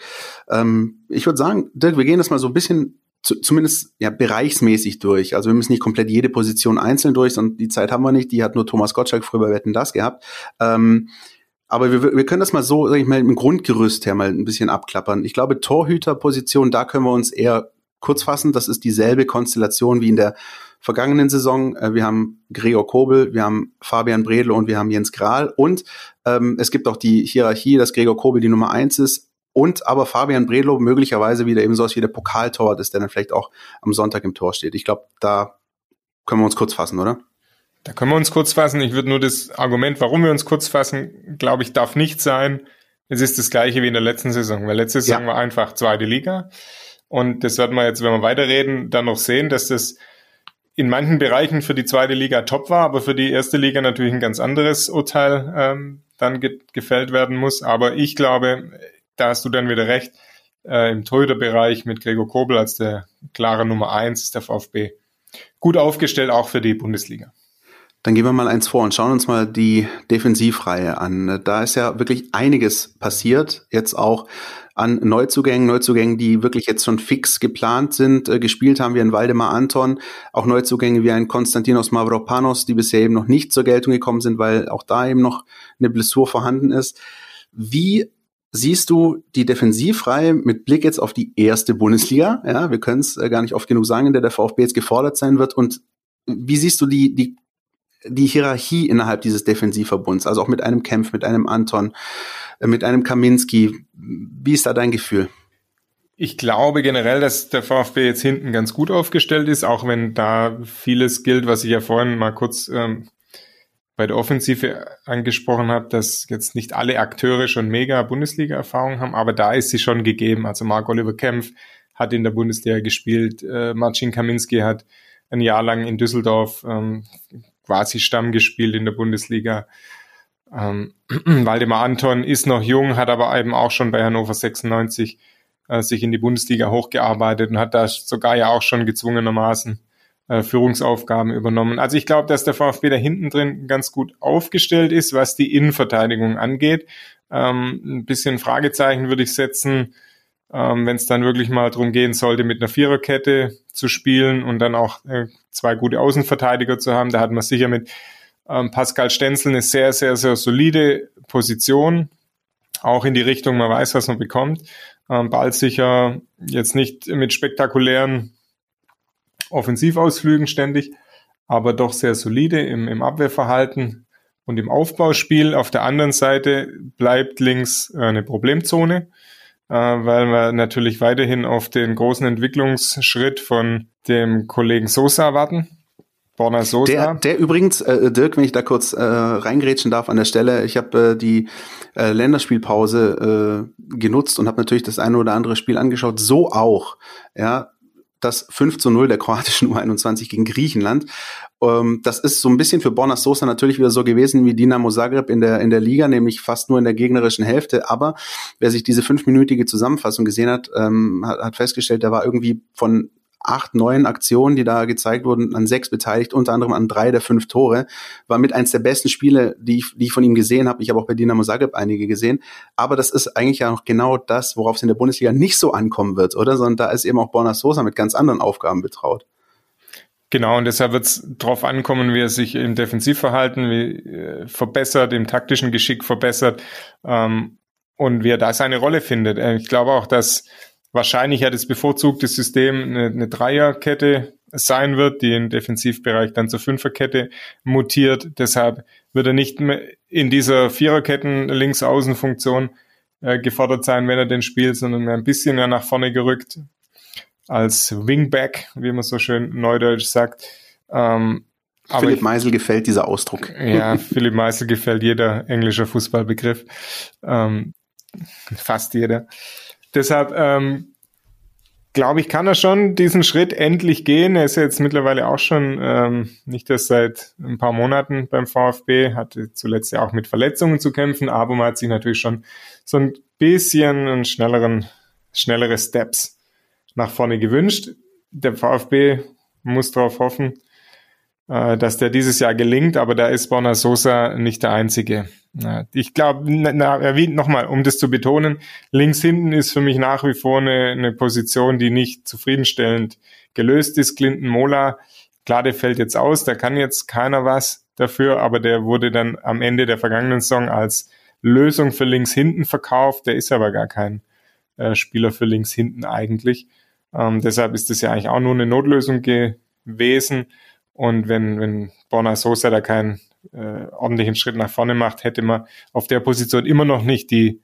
Ähm, ich würde sagen, Dirk, wir gehen das mal so ein bisschen zu, zumindest ja bereichsmäßig durch. Also wir müssen nicht komplett jede Position einzeln durch, und die Zeit haben wir nicht. Die hat nur Thomas Gottschalk früher bei Wetten das gehabt. Ähm, aber wir, wir können das mal so, sag ich mal, im Grundgerüst her mal ein bisschen abklappern. Ich glaube, Torhüterposition, da können wir uns eher kurz fassen. Das ist dieselbe Konstellation wie in der vergangenen Saison. Äh, wir haben Gregor Kobel, wir haben Fabian Bredl und wir haben Jens Grahl. Und ähm, es gibt auch die Hierarchie, dass Gregor Kobel die Nummer eins ist. Und aber Fabian Bredlo möglicherweise wieder eben so was wie der Pokaltorwart ist, der dann vielleicht auch am Sonntag im Tor steht. Ich glaube, da können wir uns kurz fassen, oder? Da können wir uns kurz fassen. Ich würde nur das Argument, warum wir uns kurz fassen, glaube ich, darf nicht sein. Es ist das gleiche wie in der letzten Saison, weil letzte Saison ja. war einfach zweite Liga. Und das werden wir jetzt, wenn wir weiterreden, dann noch sehen, dass das in manchen Bereichen für die zweite Liga top war, aber für die erste Liga natürlich ein ganz anderes Urteil ähm, dann ge gefällt werden muss. Aber ich glaube, da hast du dann wieder recht, äh, im Torhüterbereich mit Gregor Kobel als der klare Nummer eins ist der VfB gut aufgestellt, auch für die Bundesliga. Dann gehen wir mal eins vor und schauen uns mal die Defensivreihe an. Da ist ja wirklich einiges passiert. Jetzt auch an Neuzugängen, Neuzugängen, die wirklich jetzt schon fix geplant sind. Äh, gespielt haben wir in Waldemar Anton, auch Neuzugänge wie ein Konstantinos Mavropanos, die bisher eben noch nicht zur Geltung gekommen sind, weil auch da eben noch eine Blessur vorhanden ist. Wie siehst du die Defensivreihe mit Blick jetzt auf die erste Bundesliga? Ja, wir können es äh, gar nicht oft genug sagen, in der der VfB jetzt gefordert sein wird. Und wie siehst du die, die, die Hierarchie innerhalb dieses Defensivverbunds? Also auch mit einem Kempf, mit einem Anton, äh, mit einem Kaminski. Wie ist da dein Gefühl? Ich glaube generell, dass der VfB jetzt hinten ganz gut aufgestellt ist, auch wenn da vieles gilt, was ich ja vorhin mal kurz ähm, bei der Offensive angesprochen habe, dass jetzt nicht alle Akteure schon mega Bundesliga-Erfahrung haben, aber da ist sie schon gegeben. Also Marc Oliver Kempf hat in der Bundesliga gespielt, äh, Marcin Kaminski hat ein Jahr lang in Düsseldorf ähm, quasi Stamm gespielt in der Bundesliga. Ähm, Waldemar Anton ist noch jung, hat aber eben auch schon bei Hannover 96 äh, sich in die Bundesliga hochgearbeitet und hat da sogar ja auch schon gezwungenermaßen äh, Führungsaufgaben übernommen. Also ich glaube, dass der VfB da hinten drin ganz gut aufgestellt ist, was die Innenverteidigung angeht. Ähm, ein bisschen Fragezeichen würde ich setzen, ähm, wenn es dann wirklich mal darum gehen sollte, mit einer Viererkette zu spielen und dann auch äh, zwei gute Außenverteidiger zu haben. Da hat man sicher mit ähm, Pascal Stenzel eine sehr, sehr, sehr solide Position. Auch in die Richtung, man weiß, was man bekommt. Ähm, bald sicher jetzt nicht mit spektakulären Offensivausflügen ständig, aber doch sehr solide im, im Abwehrverhalten und im Aufbauspiel. Auf der anderen Seite bleibt links äh, eine Problemzone, weil wir natürlich weiterhin auf den großen Entwicklungsschritt von dem Kollegen Sosa warten. Borna Sosa. Der, der übrigens, äh, Dirk, wenn ich da kurz äh, reingrätschen darf an der Stelle, ich habe äh, die äh, Länderspielpause äh, genutzt und habe natürlich das eine oder andere Spiel angeschaut, so auch. Ja, das 5 zu 0 der kroatischen U21 gegen Griechenland. Ähm, das ist so ein bisschen für Borna Sosa natürlich wieder so gewesen wie Dinamo Zagreb in der, in der Liga, nämlich fast nur in der gegnerischen Hälfte. Aber wer sich diese fünfminütige Zusammenfassung gesehen hat, ähm, hat, hat festgestellt, der war irgendwie von acht, neun Aktionen, die da gezeigt wurden, an sechs beteiligt, unter anderem an drei der fünf Tore. War mit eins der besten Spiele, die ich, die ich von ihm gesehen habe. Ich habe auch bei Dinamo Zagreb einige gesehen. Aber das ist eigentlich ja auch genau das, worauf es in der Bundesliga nicht so ankommen wird, oder? Sondern da ist eben auch Borna Sosa mit ganz anderen Aufgaben betraut. Genau, und deshalb wird es darauf ankommen, wie er sich im Defensivverhalten wie, äh, verbessert, im taktischen Geschick verbessert ähm, und wie er da seine Rolle findet. Äh, ich glaube auch, dass wahrscheinlich ja das bevorzugte System eine, eine Dreierkette sein wird, die im Defensivbereich dann zur Fünferkette mutiert. Deshalb wird er nicht mehr in dieser Viererketten Links-Außen-Funktion äh, gefordert sein, wenn er den spielt, sondern ein bisschen mehr nach vorne gerückt als Wingback, wie man so schön neudeutsch sagt. Ähm, Philipp ich, Meisel gefällt dieser Ausdruck. Ja, Philipp Meisel gefällt jeder englischer Fußballbegriff. Ähm, fast jeder. Deshalb ähm, glaube ich, kann er schon diesen Schritt endlich gehen. Er ist jetzt mittlerweile auch schon ähm, nicht erst seit ein paar Monaten beim VfB, hatte zuletzt ja auch mit Verletzungen zu kämpfen, aber man hat sich natürlich schon so ein bisschen einen schnelleren, schnellere Steps nach vorne gewünscht. Der VfB muss darauf hoffen, dass der dieses Jahr gelingt, aber da ist Borna Sosa nicht der Einzige. Ich glaube, nochmal, um das zu betonen, links hinten ist für mich nach wie vor eine, eine Position, die nicht zufriedenstellend gelöst ist. Clinton Mola, klar, der fällt jetzt aus, da kann jetzt keiner was dafür, aber der wurde dann am Ende der vergangenen Saison als Lösung für links hinten verkauft. Der ist aber gar kein äh, Spieler für links hinten eigentlich. Ähm, deshalb ist das ja eigentlich auch nur eine Notlösung gewesen. Und wenn, wenn Borna Sosa da keinen äh, ordentlichen Schritt nach vorne macht, hätte man auf der Position immer noch nicht die,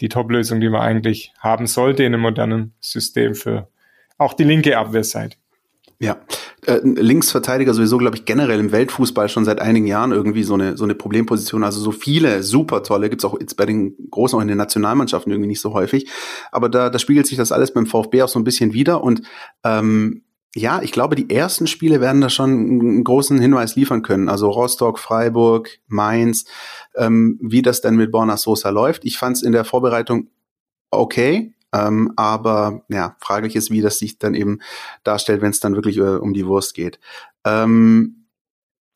die Top-Lösung, die man eigentlich haben sollte in einem modernen System für auch die linke Abwehrseite. Ja, äh, Linksverteidiger sowieso, glaube ich, generell im Weltfußball schon seit einigen Jahren irgendwie so eine so eine Problemposition. Also so viele super tolle gibt's auch jetzt bei den großen auch in den Nationalmannschaften irgendwie nicht so häufig. Aber da, da spiegelt sich das alles beim VfB auch so ein bisschen wieder und ähm, ja, ich glaube, die ersten Spiele werden da schon einen großen Hinweis liefern können. Also Rostock, Freiburg, Mainz, ähm, wie das denn mit Borna Sosa läuft. Ich fand es in der Vorbereitung okay, ähm, aber ja, fraglich ist, wie das sich dann eben darstellt, wenn es dann wirklich äh, um die Wurst geht. Ähm,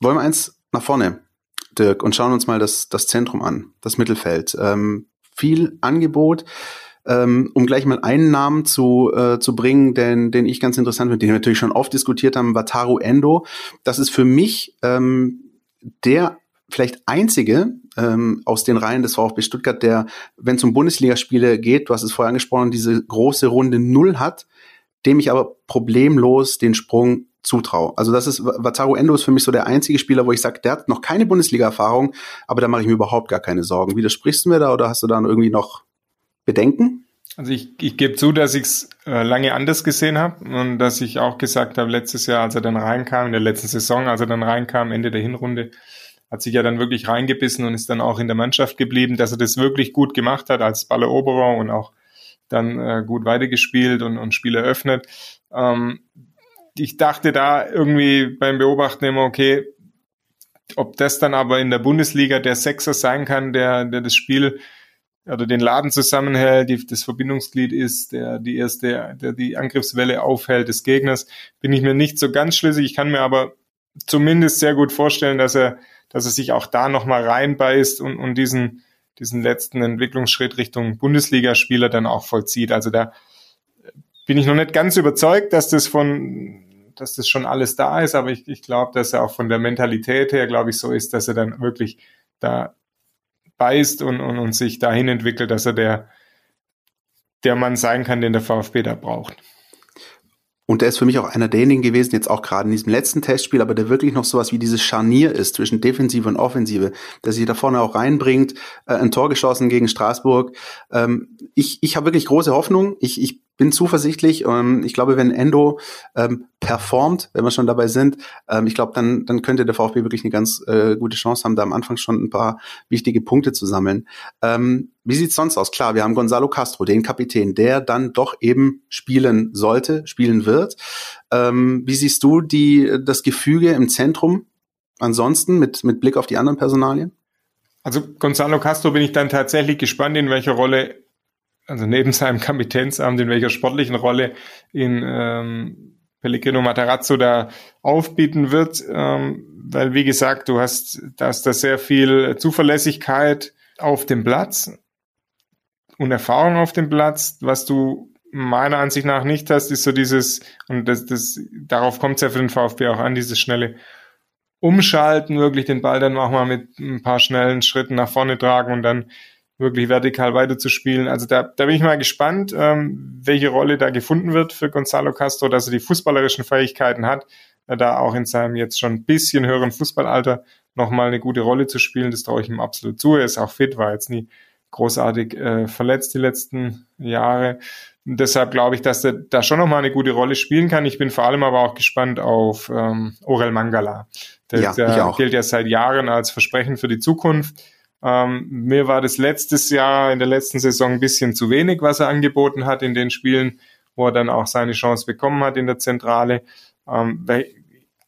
wollen wir eins nach vorne, Dirk, und schauen uns mal das, das Zentrum an, das Mittelfeld. Ähm, viel Angebot ähm, um gleich mal einen Namen zu, äh, zu bringen, den, den ich ganz interessant finde, den wir natürlich schon oft diskutiert haben, Wataru Endo. Das ist für mich ähm, der vielleicht einzige ähm, aus den Reihen des VfB Stuttgart, der, wenn es um Bundesligaspiele geht, du hast es vorher angesprochen, diese große Runde Null hat, dem ich aber problemlos den Sprung zutraue. Also das ist, Wataru Endo ist für mich so der einzige Spieler, wo ich sage, der hat noch keine Bundesliga-Erfahrung, aber da mache ich mir überhaupt gar keine Sorgen. Widersprichst du mir da oder hast du da irgendwie noch Bedenken? Also ich, ich gebe zu, dass ich es äh, lange anders gesehen habe und dass ich auch gesagt habe, letztes Jahr, als er dann reinkam, in der letzten Saison, als er dann reinkam, Ende der Hinrunde, hat sich ja dann wirklich reingebissen und ist dann auch in der Mannschaft geblieben, dass er das wirklich gut gemacht hat als Balleroberer und auch dann äh, gut weitergespielt und, und Spiel eröffnet. Ähm, ich dachte da irgendwie beim Beobachten immer, okay, ob das dann aber in der Bundesliga der Sechser sein kann, der, der das Spiel oder den Laden zusammenhält, die, das Verbindungsglied ist, der die erste, der die Angriffswelle aufhält des Gegners, bin ich mir nicht so ganz schlüssig. Ich kann mir aber zumindest sehr gut vorstellen, dass er, dass er sich auch da nochmal reinbeißt und, und diesen, diesen letzten Entwicklungsschritt Richtung Bundesligaspieler dann auch vollzieht. Also da bin ich noch nicht ganz überzeugt, dass das von, dass das schon alles da ist, aber ich, ich glaube, dass er auch von der Mentalität her, glaube ich, so ist, dass er dann wirklich da beißt und, und, und sich dahin entwickelt, dass er der, der Mann sein kann, den der VfB da braucht. Und der ist für mich auch einer derjenigen gewesen, jetzt auch gerade in diesem letzten Testspiel, aber der wirklich noch sowas wie dieses Scharnier ist zwischen Defensive und Offensive, der sich da vorne auch reinbringt, äh, ein Tor geschossen gegen Straßburg. Ähm, ich ich habe wirklich große Hoffnung. Ich, ich bin zuversichtlich. Ähm, ich glaube, wenn Endo ähm, performt, wenn wir schon dabei sind, ähm, ich glaube, dann, dann könnte der VfB wirklich eine ganz äh, gute Chance haben, da am Anfang schon ein paar wichtige Punkte zu sammeln. Ähm, wie sieht's sonst aus? Klar, wir haben Gonzalo Castro, den Kapitän, der dann doch eben spielen sollte, spielen wird. Ähm, wie siehst du die, das Gefüge im Zentrum ansonsten mit, mit Blick auf die anderen Personalien? Also Gonzalo Castro bin ich dann tatsächlich gespannt, in welcher Rolle also neben seinem Kapitänsamt, in welcher sportlichen Rolle in ähm, Pellegrino Matarazzo da aufbieten wird, ähm, weil wie gesagt, du hast, da ist da sehr viel Zuverlässigkeit auf dem Platz und Erfahrung auf dem Platz, was du meiner Ansicht nach nicht hast, ist so dieses, und das, das, darauf kommt es ja für den VfB auch an, dieses schnelle Umschalten, wirklich den Ball dann auch mal mit ein paar schnellen Schritten nach vorne tragen und dann wirklich vertikal weiterzuspielen. Also da, da bin ich mal gespannt, ähm, welche Rolle da gefunden wird für Gonzalo Castro, dass er die fußballerischen Fähigkeiten hat, äh, da auch in seinem jetzt schon ein bisschen höheren Fußballalter nochmal eine gute Rolle zu spielen. Das traue ich ihm absolut zu. Er ist auch fit, war jetzt nie großartig äh, verletzt die letzten Jahre. Und deshalb glaube ich, dass er da schon nochmal eine gute Rolle spielen kann. Ich bin vor allem aber auch gespannt auf ähm, Orel Mangala. Der, ja, der gilt ja seit Jahren als Versprechen für die Zukunft. Ähm, mir war das letztes Jahr in der letzten Saison ein bisschen zu wenig, was er angeboten hat in den Spielen, wo er dann auch seine Chance bekommen hat in der Zentrale. Ähm, weil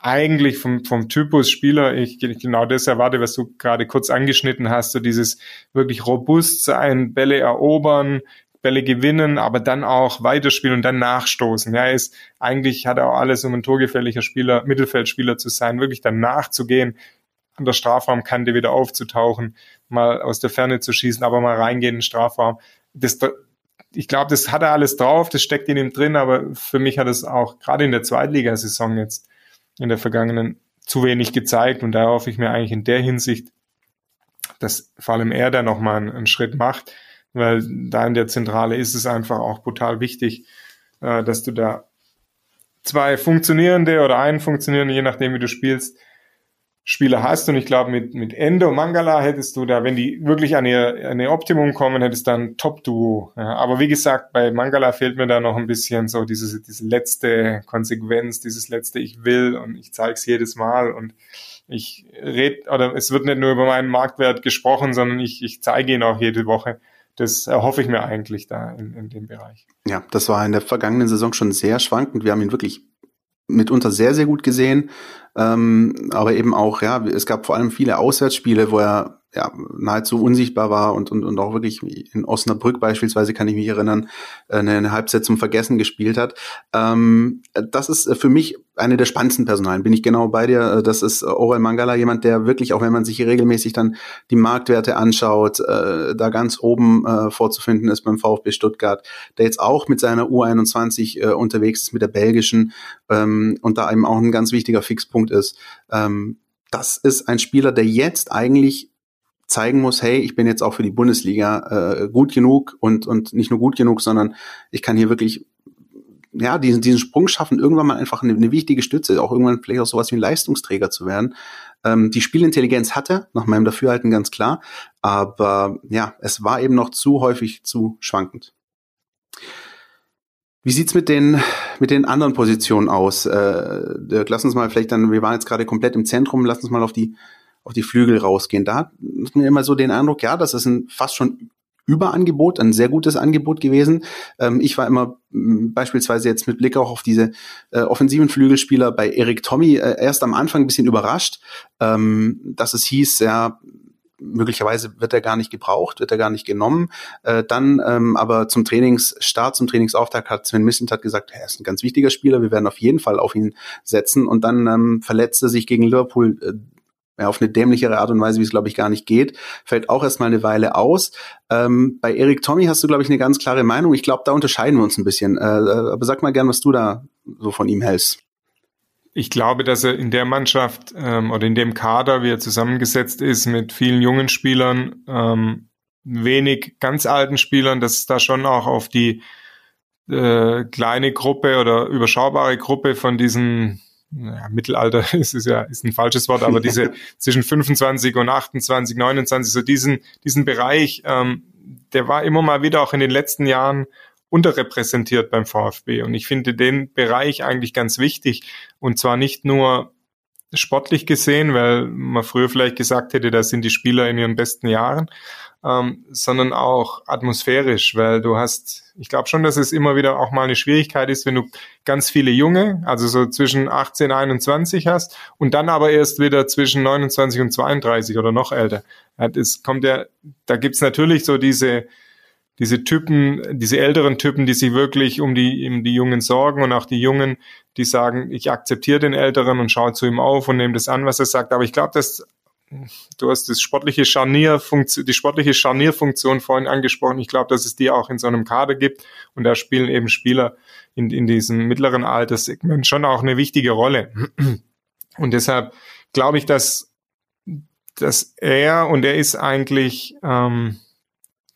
eigentlich vom, vom Typus Spieler ich genau das erwarte, was du gerade kurz angeschnitten hast, so dieses wirklich robust sein, Bälle erobern, Bälle gewinnen, aber dann auch weiterspielen und dann nachstoßen. Ja, ist eigentlich hat er auch alles, um ein torgefährlicher Spieler, Mittelfeldspieler zu sein, wirklich dann nachzugehen, an der Strafraumkante wieder aufzutauchen, mal aus der Ferne zu schießen, aber mal reingehen in den Strafraum. Das, ich glaube, das hat er alles drauf, das steckt in ihm drin, aber für mich hat es auch gerade in der Zweitligasaison jetzt in der vergangenen zu wenig gezeigt und da hoffe ich mir eigentlich in der Hinsicht, dass vor allem er da nochmal einen, einen Schritt macht, weil da in der Zentrale ist es einfach auch brutal wichtig, äh, dass du da zwei funktionierende oder einen funktionierenden, je nachdem wie du spielst, Spieler hast. Und ich glaube, mit, mit Endo Mangala hättest du da, wenn die wirklich an ihr, an ihr Optimum kommen, hättest du dann Top-Duo. Ja, aber wie gesagt, bei Mangala fehlt mir da noch ein bisschen so diese, diese letzte Konsequenz, dieses letzte Ich will und ich zeige es jedes Mal und ich red, oder es wird nicht nur über meinen Marktwert gesprochen, sondern ich, ich zeige ihn auch jede Woche. Das erhoffe ich mir eigentlich da in, in dem Bereich. Ja, das war in der vergangenen Saison schon sehr schwankend. Wir haben ihn wirklich mitunter sehr, sehr gut gesehen. Ähm, aber eben auch, ja, es gab vor allem viele Auswärtsspiele, wo er ja, nahezu unsichtbar war und, und, und auch wirklich in Osnabrück beispielsweise kann ich mich erinnern, eine, eine Halbzeit zum Vergessen gespielt hat. Ähm, das ist für mich eine der spannendsten Personalen, bin ich genau bei dir. Das ist Orel Mangala, jemand, der wirklich, auch wenn man sich hier regelmäßig dann die Marktwerte anschaut, äh, da ganz oben äh, vorzufinden ist beim VfB Stuttgart, der jetzt auch mit seiner U21 äh, unterwegs ist, mit der belgischen ähm, und da eben auch ein ganz wichtiger Fixpunkt ist. Ähm, das ist ein Spieler, der jetzt eigentlich zeigen muss, hey, ich bin jetzt auch für die Bundesliga äh, gut genug und, und nicht nur gut genug, sondern ich kann hier wirklich ja, diesen, diesen Sprung schaffen, irgendwann mal einfach eine, eine wichtige Stütze, auch irgendwann vielleicht auch sowas wie ein Leistungsträger zu werden. Ähm, die Spielintelligenz hatte, nach meinem Dafürhalten ganz klar, aber ja, es war eben noch zu häufig zu schwankend. Wie sieht's mit den mit den anderen Positionen aus? Äh, Dirk, lass uns mal vielleicht dann, wir waren jetzt gerade komplett im Zentrum, lass uns mal auf die auf die Flügel rausgehen. Da hat man immer so den Eindruck, ja, das ist ein fast schon Überangebot, ein sehr gutes Angebot gewesen. Ähm, ich war immer beispielsweise jetzt mit Blick auch auf diese äh, offensiven Flügelspieler bei Erik Tommy äh, erst am Anfang ein bisschen überrascht, ähm, dass es hieß, ja, möglicherweise wird er gar nicht gebraucht, wird er gar nicht genommen. Äh, dann ähm, aber zum Trainingsstart, zum Trainingsauftakt hat Sven Missentat gesagt, er ist ein ganz wichtiger Spieler, wir werden auf jeden Fall auf ihn setzen. Und dann ähm, verletzte sich gegen Liverpool äh, ja, auf eine dämlichere Art und Weise, wie es, glaube ich, gar nicht geht, fällt auch erstmal eine Weile aus. Ähm, bei Erik Tommy hast du, glaube ich, eine ganz klare Meinung. Ich glaube, da unterscheiden wir uns ein bisschen. Äh, äh, aber sag mal gern, was du da so von ihm hältst. Ich glaube, dass er in der Mannschaft ähm, oder in dem Kader, wie er zusammengesetzt ist, mit vielen jungen Spielern, ähm, wenig ganz alten Spielern, dass es da schon auch auf die äh, kleine Gruppe oder überschaubare Gruppe von diesen ja, Mittelalter ist es ja ist ein falsches Wort, aber diese zwischen 25 und 28, 29, so diesen diesen Bereich, ähm, der war immer mal wieder auch in den letzten Jahren unterrepräsentiert beim VfB und ich finde den Bereich eigentlich ganz wichtig und zwar nicht nur sportlich gesehen, weil man früher vielleicht gesagt hätte, da sind die Spieler in ihren besten Jahren, ähm, sondern auch atmosphärisch, weil du hast, ich glaube schon, dass es immer wieder auch mal eine Schwierigkeit ist, wenn du ganz viele Junge, also so zwischen 18, 21 hast und dann aber erst wieder zwischen 29 und 32 oder noch älter. Es kommt ja, da gibt's natürlich so diese diese Typen, diese älteren Typen, die sich wirklich um die, um die Jungen sorgen und auch die Jungen, die sagen, ich akzeptiere den Älteren und schaue zu ihm auf und nehme das an, was er sagt. Aber ich glaube, dass du hast das sportliche Scharnierfunktion, die sportliche Scharnierfunktion vorhin angesprochen. Ich glaube, dass es die auch in so einem Kader gibt und da spielen eben Spieler in, in diesem mittleren Alterssegment schon auch eine wichtige Rolle. Und deshalb glaube ich, dass, dass er und er ist eigentlich ähm,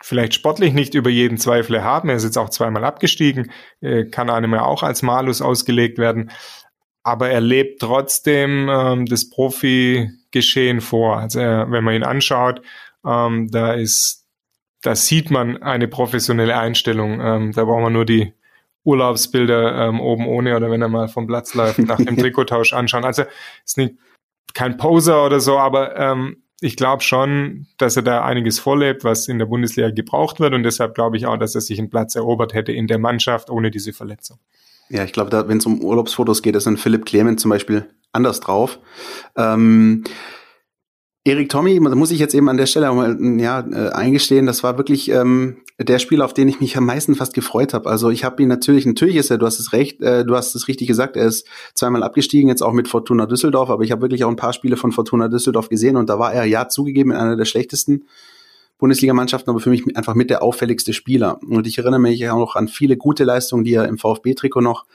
vielleicht sportlich nicht über jeden Zweifel erhaben. Er ist jetzt auch zweimal abgestiegen, äh, kann einem ja auch als Malus ausgelegt werden. Aber er lebt trotzdem ähm, das Profi-Geschehen vor. Also er, wenn man ihn anschaut, ähm, da ist, da sieht man eine professionelle Einstellung. Ähm, da braucht man nur die Urlaubsbilder ähm, oben ohne oder wenn er mal vom Platz läuft, nach dem Trikottausch anschauen. Also ist nicht kein Poser oder so, aber ähm, ich glaube schon, dass er da einiges vorlebt, was in der Bundesliga gebraucht wird und deshalb glaube ich auch, dass er sich einen Platz erobert hätte in der Mannschaft ohne diese Verletzung. Ja, ich glaube, wenn es um Urlaubsfotos geht, ist dann Philipp Clement zum Beispiel anders drauf. Ähm, Erik Tommy, muss ich jetzt eben an der Stelle mal ja, äh, eingestehen, das war wirklich ähm, der Spieler, auf den ich mich am meisten fast gefreut habe. Also ich habe ihn natürlich, natürlich ist er, du hast es recht, äh, du hast es richtig gesagt, er ist zweimal abgestiegen, jetzt auch mit Fortuna Düsseldorf, aber ich habe wirklich auch ein paar Spiele von Fortuna Düsseldorf gesehen und da war er ja zugegeben in einer der schlechtesten Bundesligamannschaften, aber für mich einfach mit der auffälligste Spieler. Und ich erinnere mich auch noch an viele gute Leistungen, die er im VfB-Trikot noch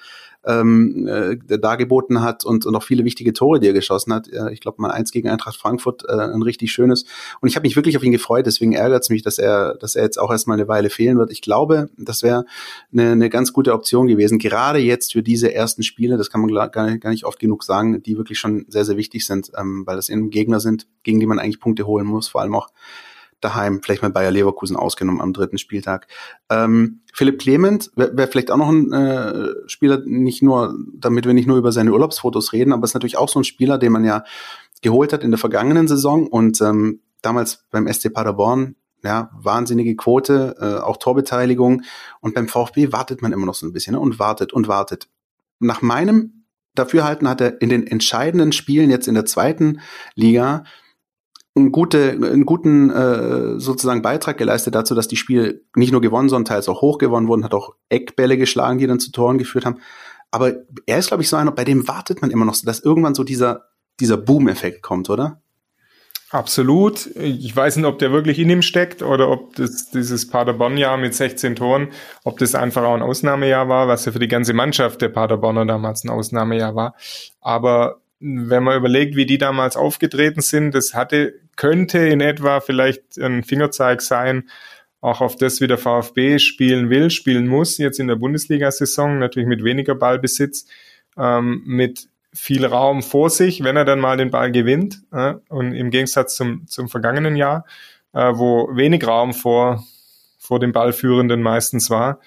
ähm, äh, dargeboten hat und, und auch viele wichtige Tore, die er geschossen hat. Äh, ich glaube mal eins gegen Eintracht Frankfurt, äh, ein richtig schönes. Und ich habe mich wirklich auf ihn gefreut, deswegen ärgert es mich, dass er, dass er jetzt auch erstmal eine Weile fehlen wird. Ich glaube, das wäre eine, eine ganz gute Option gewesen, gerade jetzt für diese ersten Spiele, das kann man gar nicht, gar nicht oft genug sagen, die wirklich schon sehr, sehr wichtig sind, ähm, weil das eben Gegner sind, gegen die man eigentlich Punkte holen muss, vor allem auch daheim, vielleicht mal Bayer Leverkusen ausgenommen am dritten Spieltag. Ähm, Philipp Clement wäre wär vielleicht auch noch ein äh, Spieler, nicht nur, damit wir nicht nur über seine Urlaubsfotos reden, aber ist natürlich auch so ein Spieler, den man ja geholt hat in der vergangenen Saison und ähm, damals beim SC Paderborn ja, wahnsinnige Quote, äh, auch Torbeteiligung. Und beim VfB wartet man immer noch so ein bisschen ne? und wartet und wartet. Nach meinem Dafürhalten hat er in den entscheidenden Spielen jetzt in der zweiten Liga einen, gute, einen guten äh, sozusagen Beitrag geleistet dazu, dass die Spiele nicht nur gewonnen, sondern teils auch hoch gewonnen wurden, hat auch Eckbälle geschlagen, die dann zu Toren geführt haben. Aber er ist, glaube ich, so einer, bei dem wartet man immer noch, dass irgendwann so dieser, dieser Boom-Effekt kommt, oder? Absolut. Ich weiß nicht, ob der wirklich in ihm steckt oder ob das, dieses Paderborn-Jahr mit 16 Toren, ob das einfach auch ein Ausnahmejahr war, was ja für die ganze Mannschaft der Paderborner damals ein Ausnahmejahr war. Aber wenn man überlegt, wie die damals aufgetreten sind, das hatte, könnte in etwa vielleicht ein Fingerzeig sein, auch auf das, wie der VfB spielen will, spielen muss, jetzt in der Bundesliga-Saison, natürlich mit weniger Ballbesitz, ähm, mit viel Raum vor sich, wenn er dann mal den Ball gewinnt. Äh, und im Gegensatz zum, zum vergangenen Jahr, äh, wo wenig Raum vor, vor dem Ballführenden meistens war,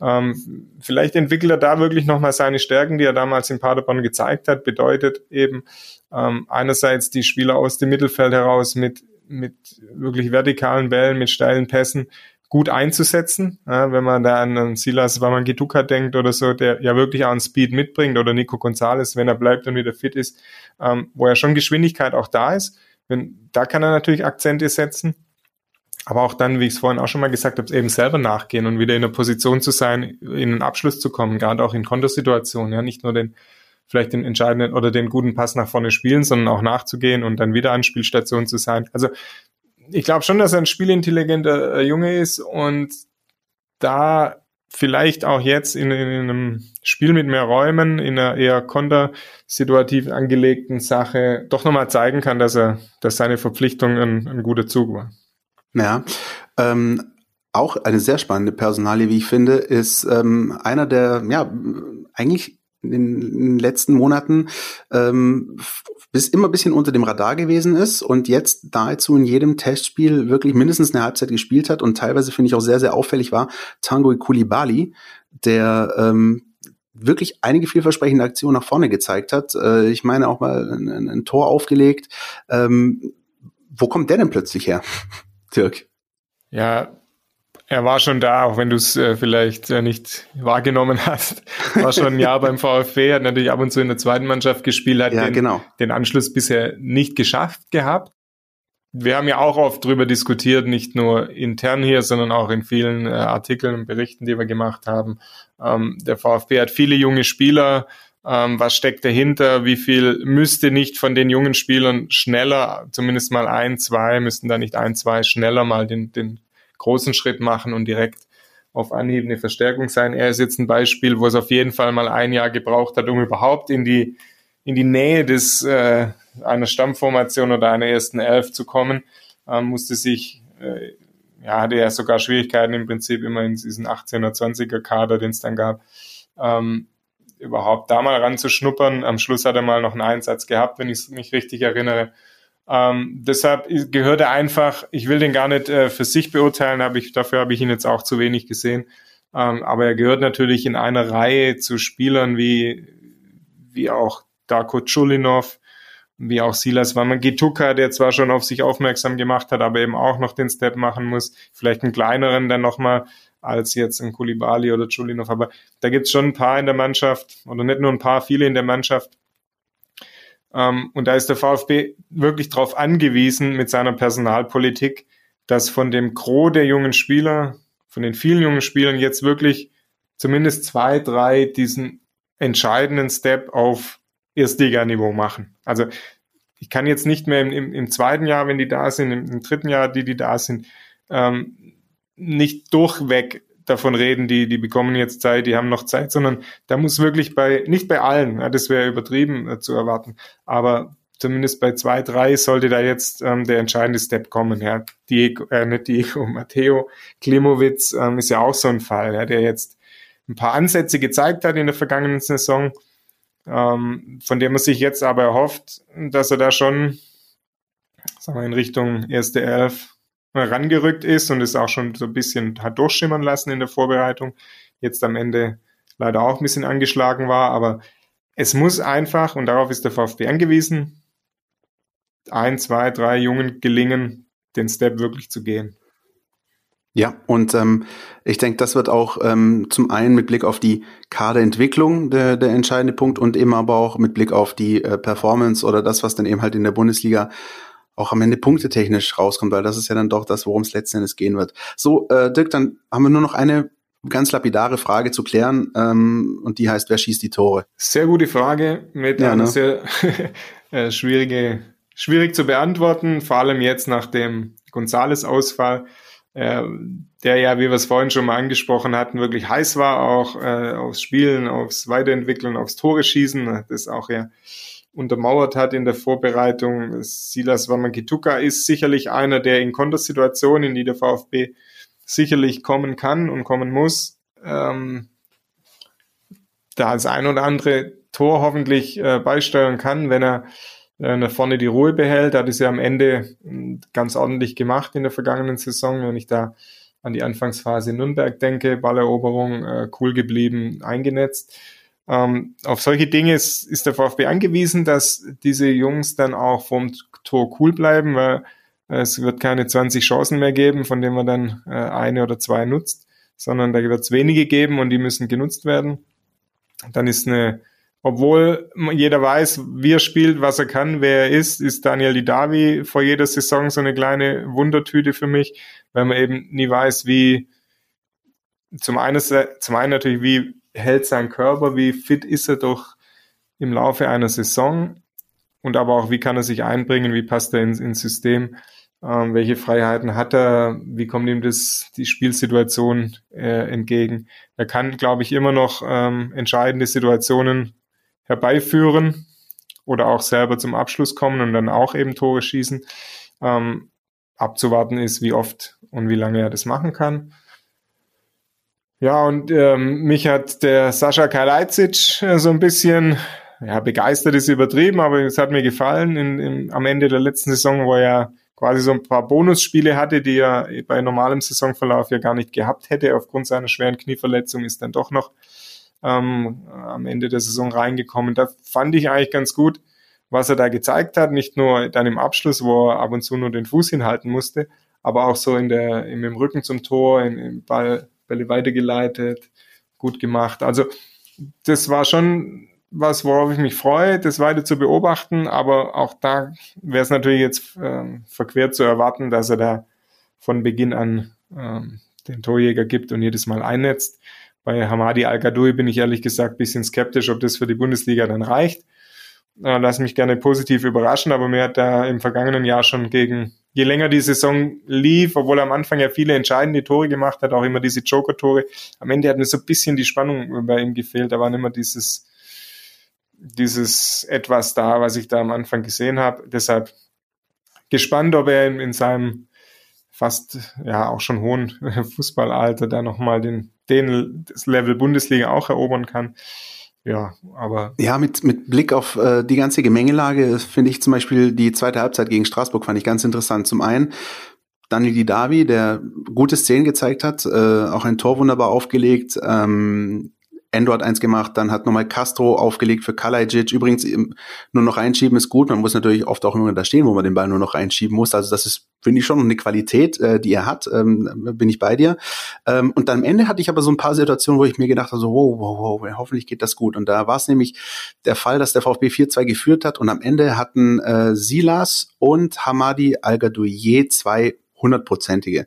ähm, vielleicht entwickelt er da wirklich nochmal seine Stärken, die er damals in Paderborn gezeigt hat. Bedeutet eben ähm, einerseits die Spieler aus dem Mittelfeld heraus mit, mit wirklich vertikalen Bällen, mit steilen Pässen gut einzusetzen. Ja, wenn man da an Silas Wamangituka denkt oder so, der ja wirklich auch einen Speed mitbringt oder Nico Gonzalez, wenn er bleibt und wieder fit ist, ähm, wo ja schon Geschwindigkeit auch da ist. Wenn, da kann er natürlich Akzente setzen aber auch dann, wie ich es vorhin auch schon mal gesagt habe, eben selber nachgehen und wieder in der Position zu sein, in einen Abschluss zu kommen, gerade auch in Kontersituationen, ja, nicht nur den vielleicht den entscheidenden oder den guten Pass nach vorne spielen, sondern auch nachzugehen und dann wieder an Spielstation zu sein. Also ich glaube schon, dass er ein spielintelligenter äh, Junge ist und da vielleicht auch jetzt in, in, einem Spiel mit mehr Räumen, in einer eher kontersituativ angelegten Sache doch nochmal zeigen kann, dass er, dass seine Verpflichtung ein, ein guter Zug war. Ja, ähm, auch eine sehr spannende Personalie, wie ich finde, ist ähm, einer der, ja, eigentlich in den letzten Monaten ähm, bis immer ein bisschen unter dem Radar gewesen ist und jetzt nahezu in jedem Testspiel wirklich mindestens eine Halbzeit gespielt hat und teilweise finde ich auch sehr, sehr auffällig war, Tango Kulibali, der ähm, wirklich einige vielversprechende Aktionen nach vorne gezeigt hat. Äh, ich meine auch mal ein, ein Tor aufgelegt. Ähm, wo kommt der denn plötzlich her? Dirk? Ja, er war schon da, auch wenn du es äh, vielleicht äh, nicht wahrgenommen hast. War schon ein Jahr beim VfB, hat natürlich ab und zu in der zweiten Mannschaft gespielt, hat ja, den, genau. den Anschluss bisher nicht geschafft gehabt. Wir haben ja auch oft drüber diskutiert, nicht nur intern hier, sondern auch in vielen äh, Artikeln und Berichten, die wir gemacht haben. Ähm, der VfB hat viele junge Spieler, ähm, was steckt dahinter, wie viel müsste nicht von den jungen Spielern schneller, zumindest mal ein, zwei, müssten da nicht ein, zwei schneller mal den, den großen Schritt machen und direkt auf Anhieb Verstärkung sein. Er ist jetzt ein Beispiel, wo es auf jeden Fall mal ein Jahr gebraucht hat, um überhaupt in die, in die Nähe des, äh, einer Stammformation oder einer ersten Elf zu kommen, ähm, musste sich äh, ja, hatte ja sogar Schwierigkeiten im Prinzip immer in diesen 18er, 20er Kader, den es dann gab, ähm, überhaupt da mal ranzuschnuppern. Am Schluss hat er mal noch einen Einsatz gehabt, wenn ich mich richtig erinnere. Ähm, deshalb gehört er einfach, ich will den gar nicht äh, für sich beurteilen, hab ich, dafür habe ich ihn jetzt auch zu wenig gesehen. Ähm, aber er gehört natürlich in einer Reihe zu Spielern wie, wie auch Darko Chulinov, wie auch Silas Wamangituka, der zwar schon auf sich aufmerksam gemacht hat, aber eben auch noch den Step machen muss. Vielleicht einen kleineren dann nochmal als jetzt ein Kulibali oder Chulinov. Aber da gibt's schon ein paar in der Mannschaft, oder nicht nur ein paar, viele in der Mannschaft. Ähm, und da ist der VfB wirklich darauf angewiesen mit seiner Personalpolitik, dass von dem Gros der jungen Spieler, von den vielen jungen Spielern jetzt wirklich zumindest zwei, drei diesen entscheidenden Step auf Erstliganiveau machen. Also ich kann jetzt nicht mehr im, im, im zweiten Jahr, wenn die da sind, im, im, dritten Jahr, die, die da sind, ähm, nicht durchweg davon reden, die, die bekommen jetzt Zeit, die haben noch Zeit, sondern da muss wirklich bei, nicht bei allen, das wäre übertrieben äh, zu erwarten, aber zumindest bei zwei, drei sollte da jetzt ähm, der entscheidende Step kommen. Ja. Diego, äh, nicht Diego, Matteo Klimowitz ähm, ist ja auch so ein Fall, ja, der jetzt ein paar Ansätze gezeigt hat in der vergangenen Saison, ähm, von dem man sich jetzt aber erhofft, dass er da schon sagen wir, in Richtung erste Elf rangerückt ist und es auch schon so ein bisschen hat durchschimmern lassen in der Vorbereitung. Jetzt am Ende leider auch ein bisschen angeschlagen war, aber es muss einfach, und darauf ist der VfB angewiesen, ein, zwei, drei Jungen gelingen, den Step wirklich zu gehen. Ja, und ähm, ich denke, das wird auch ähm, zum einen mit Blick auf die Kaderentwicklung der, der entscheidende Punkt und eben aber auch mit Blick auf die äh, Performance oder das, was dann eben halt in der Bundesliga auch am Ende punktetechnisch rauskommt, weil das ist ja dann doch das, worum es letzten Endes gehen wird. So, äh, Dirk, dann haben wir nur noch eine ganz lapidare Frage zu klären ähm, und die heißt, wer schießt die Tore? Sehr gute Frage mit ja, einer ne? sehr äh, schwierige, schwierig zu beantworten, vor allem jetzt nach dem Gonzales-Ausfall äh, der ja, wie wir es vorhin schon mal angesprochen hatten, wirklich heiß war, auch äh, aufs Spielen, aufs Weiterentwickeln, aufs Tore schießen, das auch ja untermauert hat in der Vorbereitung. Silas Wamangituka ist sicherlich einer, der in Kontersituationen, in die der VfB sicherlich kommen kann und kommen muss, ähm, da als ein oder andere Tor hoffentlich äh, beisteuern kann, wenn er äh, nach vorne die Ruhe behält. Hat es ja am Ende hm, ganz ordentlich gemacht in der vergangenen Saison. Wenn ich da an die Anfangsphase in Nürnberg denke, Balleroberung, äh, cool geblieben, eingenetzt. Ähm, auf solche Dinge ist, ist der VfB angewiesen, dass diese Jungs dann auch vom Tor cool bleiben, weil es wird keine 20 Chancen mehr geben, von denen man dann äh, eine oder zwei nutzt, sondern da wird es wenige geben und die müssen genutzt werden. Dann ist eine obwohl jeder weiß, wie er spielt, was er kann, wer er ist, ist Daniel Didavi vor jeder Saison so eine kleine Wundertüte für mich, weil man eben nie weiß, wie zum einen, zum einen natürlich, wie hält sein Körper, wie fit ist er doch im Laufe einer Saison und aber auch, wie kann er sich einbringen, wie passt er ins, ins System, ähm, welche Freiheiten hat er, wie kommt ihm das, die Spielsituation äh, entgegen. Er kann, glaube ich, immer noch ähm, entscheidende Situationen herbeiführen oder auch selber zum Abschluss kommen und dann auch eben Tore schießen. Ähm, abzuwarten ist, wie oft und wie lange er das machen kann. Ja, und ähm, mich hat der Sascha Kalajdzic äh, so ein bisschen, ja, begeistert ist übertrieben, aber es hat mir gefallen in, in, am Ende der letzten Saison, wo er quasi so ein paar Bonusspiele hatte, die er bei normalem Saisonverlauf ja gar nicht gehabt hätte. Aufgrund seiner schweren Knieverletzung ist dann doch noch ähm, am Ende der Saison reingekommen. Da fand ich eigentlich ganz gut, was er da gezeigt hat. Nicht nur dann im Abschluss, wo er ab und zu nur den Fuß hinhalten musste, aber auch so in der, im, im Rücken zum Tor, im, im Ball, Bälle weitergeleitet, gut gemacht. Also das war schon was, worauf ich mich freue, das weiter zu beobachten, aber auch da wäre es natürlich jetzt äh, verquert zu erwarten, dass er da von Beginn an ähm, den Torjäger gibt und jedes Mal einnetzt. Bei Hamadi Al-Gadoui bin ich ehrlich gesagt bisschen skeptisch, ob das für die Bundesliga dann reicht. Äh, lass mich gerne positiv überraschen, aber mir hat da im vergangenen Jahr schon gegen, je länger die Saison lief, obwohl er am Anfang ja viele entscheidende Tore gemacht hat, auch immer diese Joker-Tore, am Ende hat mir so ein bisschen die Spannung bei ihm gefehlt. Da war immer dieses, dieses etwas da, was ich da am Anfang gesehen habe. Deshalb gespannt, ob er in, in seinem fast ja auch schon hohen Fußballalter da nochmal den, den das Level Bundesliga auch erobern kann. Ja, aber. Ja, mit, mit Blick auf äh, die ganze Gemengelage finde ich zum Beispiel die zweite Halbzeit gegen Straßburg fand ich ganz interessant. Zum einen Daniel Didavi, der gute Szenen gezeigt hat, äh, auch ein Tor wunderbar aufgelegt. Ähm, Endo hat eins gemacht, dann hat nochmal Castro aufgelegt für Kalajic. Übrigens, nur noch reinschieben ist gut. Man muss natürlich oft auch immer da stehen, wo man den Ball nur noch reinschieben muss. Also das ist, finde ich, schon eine Qualität, äh, die er hat. Ähm, bin ich bei dir. Ähm, und dann am Ende hatte ich aber so ein paar Situationen, wo ich mir gedacht habe, so, wow, wow, wow, hoffentlich geht das gut. Und da war es nämlich der Fall, dass der VfB 4-2 geführt hat und am Ende hatten äh, Silas und Hamadi Al-Gadouye zwei hundertprozentige.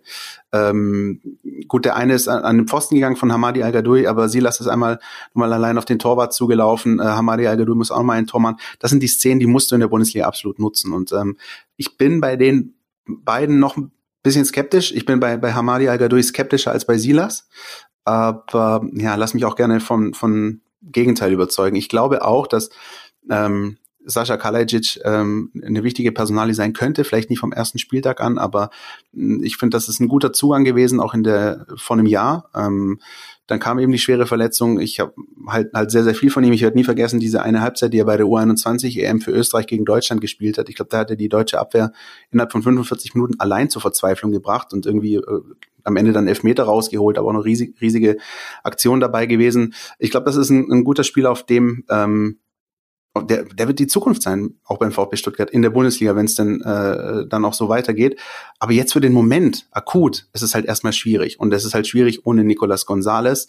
Ähm, gut, der eine ist an, an den Pfosten gegangen von Hamadi Al Gadoui, aber Silas ist einmal nochmal allein auf den Torwart zugelaufen. Äh, Hamadi Al Gadoui muss auch mal einen Tor machen. Das sind die Szenen, die musst du in der Bundesliga absolut nutzen. Und ähm, ich bin bei den beiden noch ein bisschen skeptisch. Ich bin bei, bei Hamadi Al Gadoui skeptischer als bei Silas. Aber ja, lass mich auch gerne von, von Gegenteil überzeugen. Ich glaube auch, dass ähm, Sascha Kalajic ähm, eine wichtige Personalie sein könnte, vielleicht nicht vom ersten Spieltag an, aber hm, ich finde, das ist ein guter Zugang gewesen, auch in der vor einem Jahr. Ähm, dann kam eben die schwere Verletzung. Ich habe halt halt sehr, sehr viel von ihm. Ich werde nie vergessen, diese eine Halbzeit, die er bei der U21 EM für Österreich gegen Deutschland gespielt hat. Ich glaube, da hat er die deutsche Abwehr innerhalb von 45 Minuten allein zur Verzweiflung gebracht und irgendwie äh, am Ende dann Elfmeter rausgeholt, aber auch eine riesig, riesige Aktion dabei gewesen. Ich glaube, das ist ein, ein guter Spieler, auf dem ähm, der, der wird die Zukunft sein, auch beim VfB Stuttgart in der Bundesliga, wenn es denn äh, dann auch so weitergeht. Aber jetzt für den Moment, akut, ist es halt erstmal schwierig. Und es ist halt schwierig ohne Nicolas Gonzalez.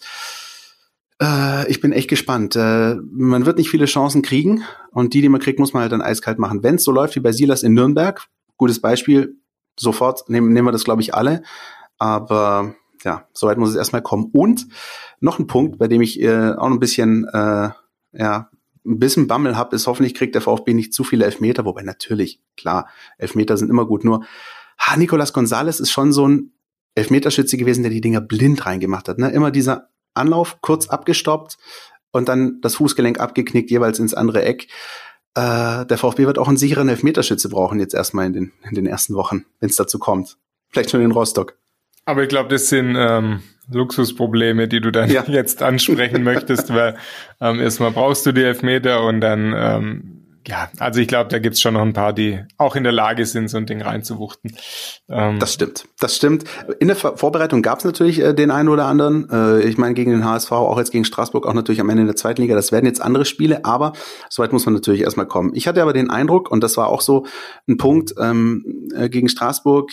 Äh, ich bin echt gespannt. Äh, man wird nicht viele Chancen kriegen und die, die man kriegt, muss man halt dann eiskalt machen. Wenn es so läuft wie bei Silas in Nürnberg, gutes Beispiel, sofort nehmen, nehmen wir das, glaube ich, alle. Aber ja, soweit muss es erstmal kommen. Und noch ein Punkt, bei dem ich äh, auch ein bisschen äh, ja, ein bisschen Bammel habe, ist hoffentlich kriegt der VfB nicht zu viele Elfmeter, wobei natürlich, klar, Elfmeter sind immer gut, nur ha, Nicolas Gonzalez ist schon so ein Elfmeterschütze gewesen, der die Dinger blind reingemacht hat. Ne? Immer dieser Anlauf kurz abgestoppt und dann das Fußgelenk abgeknickt, jeweils ins andere Eck. Äh, der VfB wird auch einen sicheren Elfmeterschütze brauchen jetzt erstmal in den, in den ersten Wochen, wenn es dazu kommt. Vielleicht schon in Rostock. Aber ich glaube, das sind ähm, Luxusprobleme, die du dann ja. jetzt ansprechen möchtest, weil ähm, erstmal brauchst du die Elfmeter und dann, ähm, ja, also ich glaube, da gibt's schon noch ein paar, die auch in der Lage sind, so ein Ding reinzuwuchten. Ähm, das stimmt, das stimmt. In der Vorbereitung gab's natürlich äh, den einen oder anderen. Äh, ich meine, gegen den HSV, auch jetzt gegen Straßburg, auch natürlich am Ende in der zweiten Liga. Das werden jetzt andere Spiele, aber soweit muss man natürlich erstmal kommen. Ich hatte aber den Eindruck, und das war auch so ein Punkt ähm, äh, gegen Straßburg,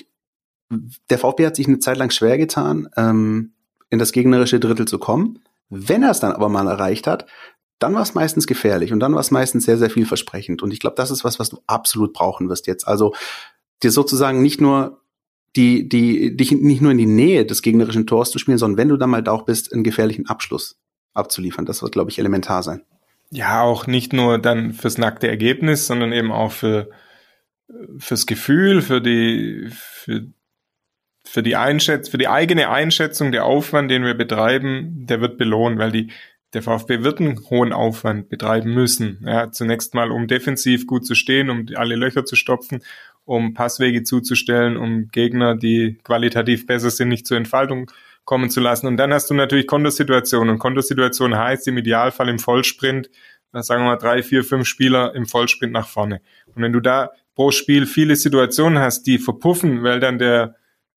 der VfB hat sich eine Zeit lang schwer getan, ähm, in das gegnerische Drittel zu kommen. Wenn er es dann aber mal erreicht hat, dann war es meistens gefährlich und dann war es meistens sehr, sehr vielversprechend. Und ich glaube, das ist was, was du absolut brauchen wirst jetzt. Also dir sozusagen nicht nur die, die, dich nicht nur in die Nähe des gegnerischen Tors zu spielen, sondern wenn du dann mal da auch bist, einen gefährlichen Abschluss abzuliefern. Das wird, glaube ich, elementar sein. Ja, auch nicht nur dann fürs nackte Ergebnis, sondern eben auch für, fürs Gefühl, für die, für für die Einschätzung, für die eigene Einschätzung, der Aufwand, den wir betreiben, der wird belohnt, weil die, der VfB wird einen hohen Aufwand betreiben müssen. Ja, zunächst mal, um defensiv gut zu stehen, um alle Löcher zu stopfen, um Passwege zuzustellen, um Gegner, die qualitativ besser sind, nicht zur Entfaltung kommen zu lassen. Und dann hast du natürlich Kontersituationen. Und Kontersituation heißt im Idealfall im Vollsprint, sagen wir mal drei, vier, fünf Spieler im Vollsprint nach vorne. Und wenn du da pro Spiel viele Situationen hast, die verpuffen, weil dann der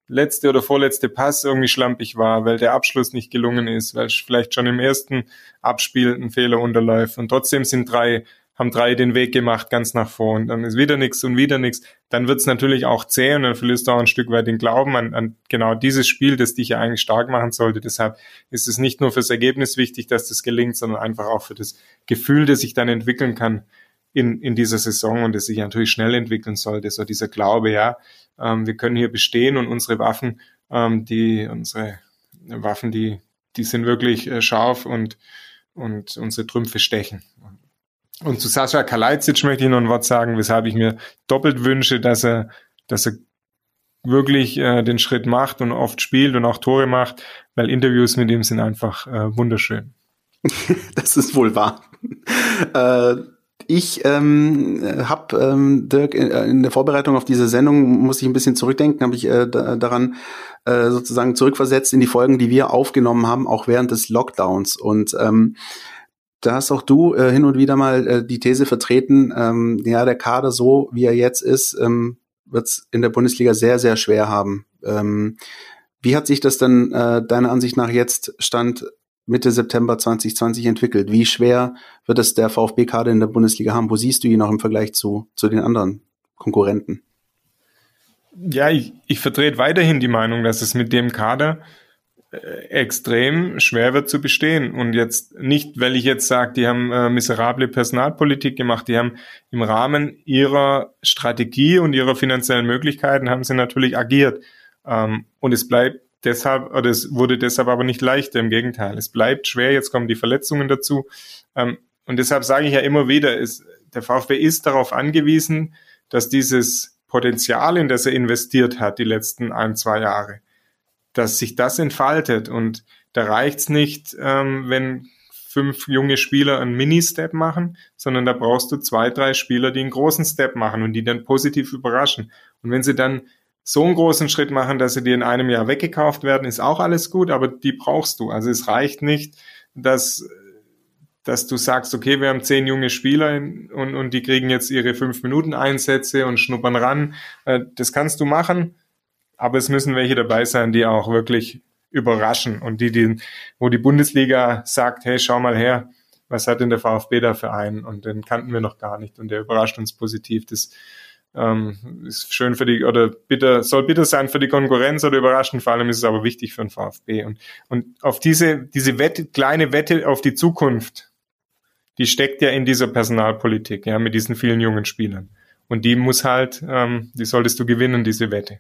letzte oder vorletzte Pass irgendwie schlampig war, weil der Abschluss nicht gelungen ist, weil vielleicht schon im ersten Abspiel ein Fehler unterläuft und trotzdem sind drei haben drei den Weg gemacht ganz nach vor und dann ist wieder nichts und wieder nichts, dann wird's natürlich auch zäh und dann verlierst du auch ein Stück weit den Glauben an, an genau dieses Spiel, das dich ja eigentlich stark machen sollte. Deshalb ist es nicht nur fürs Ergebnis wichtig, dass das gelingt, sondern einfach auch für das Gefühl, das sich dann entwickeln kann in, in dieser Saison und das sich natürlich schnell entwickeln sollte. So dieser Glaube, ja, ähm, wir können hier bestehen und unsere Waffen, ähm, die, unsere Waffen, die, die sind wirklich äh, scharf und, und unsere Trümpfe stechen. Und zu Sascha Kalajdzic möchte ich noch ein Wort sagen, weshalb ich mir doppelt wünsche, dass er, dass er wirklich äh, den Schritt macht und oft spielt und auch Tore macht, weil Interviews mit ihm sind einfach äh, wunderschön. das ist wohl wahr. äh, Ich ähm, habe ähm, Dirk in, äh, in, der Vorbereitung auf diese Sendung muss ich ein bisschen zurückdenken, habe ich äh, da, daran äh, sozusagen zurückversetzt in die Folgen, die wir aufgenommen haben, auch während des Lockdowns. Und ähm, da hast auch du äh, hin und wieder mal äh, die These vertreten, ähm, ja, der Kader so, wie er jetzt ist, ähm, wird es in der Bundesliga sehr, sehr schwer haben. Ähm, wie hat sich das denn äh, deiner Ansicht nach jetzt Stand Mitte September 2020 entwickelt? Wie schwer wird es der VfB-Kader in der Bundesliga haben? Wo siehst du ihn noch im Vergleich zu, zu den anderen Konkurrenten? Ja, ich, ich vertrete weiterhin die Meinung, dass es mit dem Kader äh, extrem schwer wird zu bestehen. Und jetzt nicht, weil ich jetzt sage, die haben äh, miserable Personalpolitik gemacht, die haben im Rahmen ihrer Strategie und ihrer finanziellen Möglichkeiten haben sie natürlich agiert. Ähm, und es bleibt deshalb, oder es wurde deshalb aber nicht leichter, im Gegenteil. Es bleibt schwer, jetzt kommen die Verletzungen dazu. Ähm, und deshalb sage ich ja immer wieder, ist, der VfB ist darauf angewiesen, dass dieses Potenzial, in das er investiert hat, die letzten ein, zwei Jahre, dass sich das entfaltet. Und da reicht's nicht, ähm, wenn fünf junge Spieler einen Mini-Step machen, sondern da brauchst du zwei, drei Spieler, die einen großen Step machen und die dann positiv überraschen. Und wenn sie dann so einen großen Schritt machen, dass sie dir in einem Jahr weggekauft werden, ist auch alles gut, aber die brauchst du. Also es reicht nicht, dass, dass du sagst, okay, wir haben zehn junge Spieler und, und die kriegen jetzt ihre fünf Minuten Einsätze und schnuppern ran. Äh, das kannst du machen, aber es müssen welche dabei sein, die auch wirklich überraschen und die, die, wo die Bundesliga sagt, hey, schau mal her, was hat denn der VfB da für einen? Und den kannten wir noch gar nicht und der überrascht uns positiv. Das ähm, ist schön für die, oder bitter, soll bitter sein für die Konkurrenz oder überraschend, vor allem ist es aber wichtig für den VfB. Und, und auf diese, diese Wette, kleine Wette auf die Zukunft, die steckt ja in dieser Personalpolitik, ja, mit diesen vielen jungen Spielern. Und die muss halt, ähm, die solltest du gewinnen, diese Wette.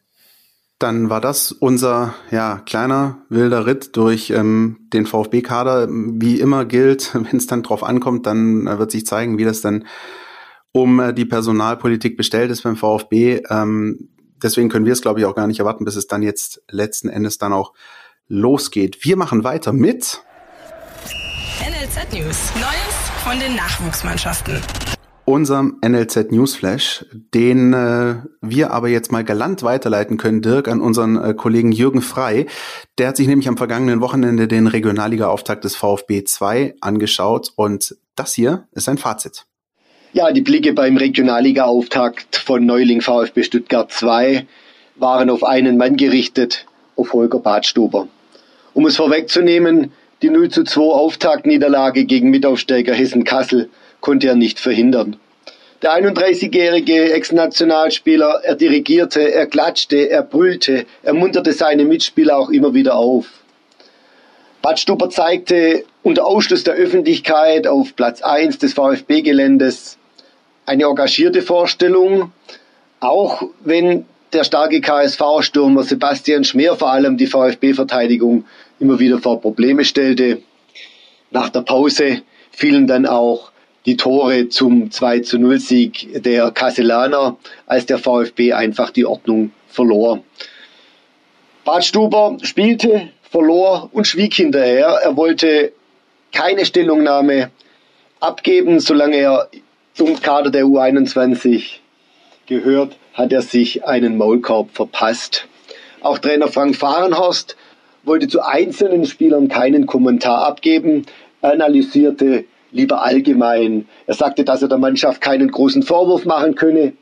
Dann war das unser ja, kleiner wilder Ritt durch ähm, den VfB-Kader. Wie immer gilt, wenn es dann drauf ankommt, dann äh, wird sich zeigen, wie das dann um äh, die Personalpolitik bestellt ist beim VfB. Ähm, deswegen können wir es, glaube ich, auch gar nicht erwarten, bis es dann jetzt letzten Endes dann auch losgeht. Wir machen weiter mit NLZ News. Neues von den Nachwuchsmannschaften unserem NLZ Newsflash, den äh, wir aber jetzt mal galant weiterleiten können, Dirk, an unseren äh, Kollegen Jürgen Frei. Der hat sich nämlich am vergangenen Wochenende den Regionalliga-Auftakt des VfB 2 angeschaut und das hier ist ein Fazit. Ja, die Blicke beim Regionalliga-Auftakt von Neuling VfB Stuttgart 2 waren auf einen Mann gerichtet, auf Holger Badstuber. Um es vorwegzunehmen, die 0 zu 2 Auftaktniederlage gegen Mitaufsteiger Hessen-Kassel konnte er nicht verhindern. Der 31-jährige Ex-Nationalspieler, er dirigierte, er klatschte, er brüllte, er munterte seine Mitspieler auch immer wieder auf. Bad Stuber zeigte unter Ausschluss der Öffentlichkeit auf Platz 1 des VfB-Geländes eine engagierte Vorstellung, auch wenn der starke KSV-Stürmer Sebastian Schmer vor allem die VfB-Verteidigung immer wieder vor Probleme stellte. Nach der Pause fielen dann auch die Tore zum 2 zu 0 Sieg der Kasselaner, als der VfB einfach die Ordnung verlor. Bad Stuber spielte, verlor und schwieg hinterher. Er wollte keine Stellungnahme abgeben, solange er zum Kader der U21 gehört, hat er sich einen Maulkorb verpasst. Auch Trainer Frank Fahrenhorst wollte zu einzelnen Spielern keinen Kommentar abgeben, analysierte lieber allgemein. Er sagte, dass er der Mannschaft keinen großen Vorwurf machen könne,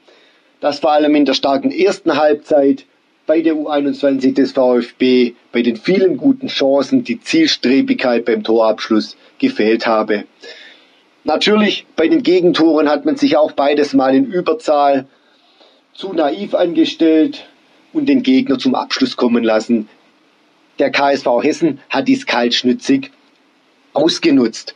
dass vor allem in der starken ersten Halbzeit bei der U21 des VfB bei den vielen guten Chancen die Zielstrebigkeit beim Torabschluss gefehlt habe. Natürlich, bei den Gegentoren hat man sich auch beides mal in Überzahl zu naiv angestellt und den Gegner zum Abschluss kommen lassen. Der KSV Hessen hat dies kaltschnützig ausgenutzt.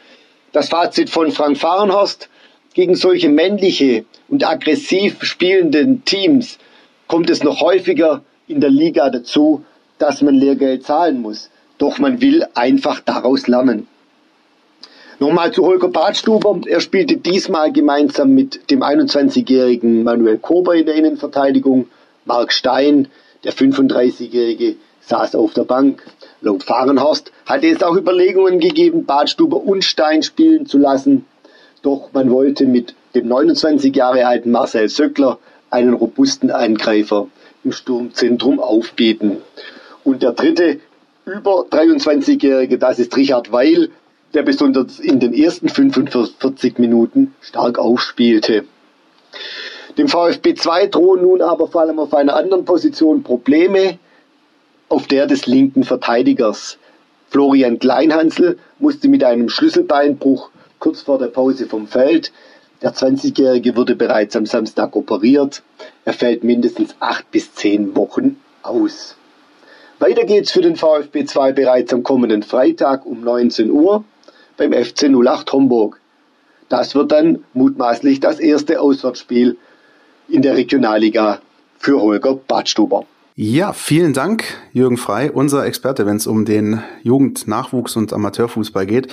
Das Fazit von Frank Fahrenhorst, gegen solche männliche und aggressiv spielenden Teams kommt es noch häufiger in der Liga dazu, dass man Lehrgeld zahlen muss. Doch man will einfach daraus lernen. Nochmal zu Holger Badstuber. Er spielte diesmal gemeinsam mit dem 21-jährigen Manuel Kober in der Innenverteidigung. Mark Stein, der 35-jährige, saß auf der Bank. Laut Fahrenhorst hatte es auch Überlegungen gegeben, Badstuber und Stein spielen zu lassen. Doch man wollte mit dem 29 Jahre alten Marcel Söckler einen robusten Angreifer im Sturmzentrum aufbieten. Und der dritte über 23-Jährige, das ist Richard Weil, der besonders in den ersten 45 Minuten stark aufspielte. Dem VfB 2 drohen nun aber vor allem auf einer anderen Position Probleme, auf der des linken Verteidigers. Florian Kleinhansel musste mit einem Schlüsselbeinbruch kurz vor der Pause vom Feld. Der 20-Jährige wurde bereits am Samstag operiert. Er fällt mindestens acht bis zehn Wochen aus. Weiter geht's für den VfB 2 bereits am kommenden Freitag um 19 Uhr beim FC 08 Homburg. Das wird dann mutmaßlich das erste Auswärtsspiel in der Regionalliga für Holger Badstuber. Ja, vielen Dank, Jürgen Frei, unser Experte, wenn es um den Jugend-, Nachwuchs- und Amateurfußball geht.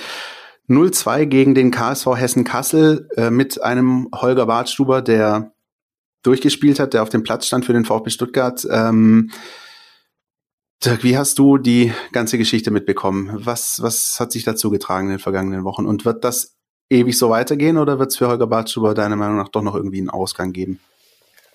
0-2 gegen den KSV Hessen-Kassel äh, mit einem Holger Badstuber, der durchgespielt hat, der auf dem Platz stand für den VfB Stuttgart. Ähm, Dirk, wie hast du die ganze Geschichte mitbekommen? Was, was hat sich dazu getragen in den vergangenen Wochen? Und wird das ewig so weitergehen oder wird es für Holger Bartschuber deiner Meinung nach doch noch irgendwie einen Ausgang geben?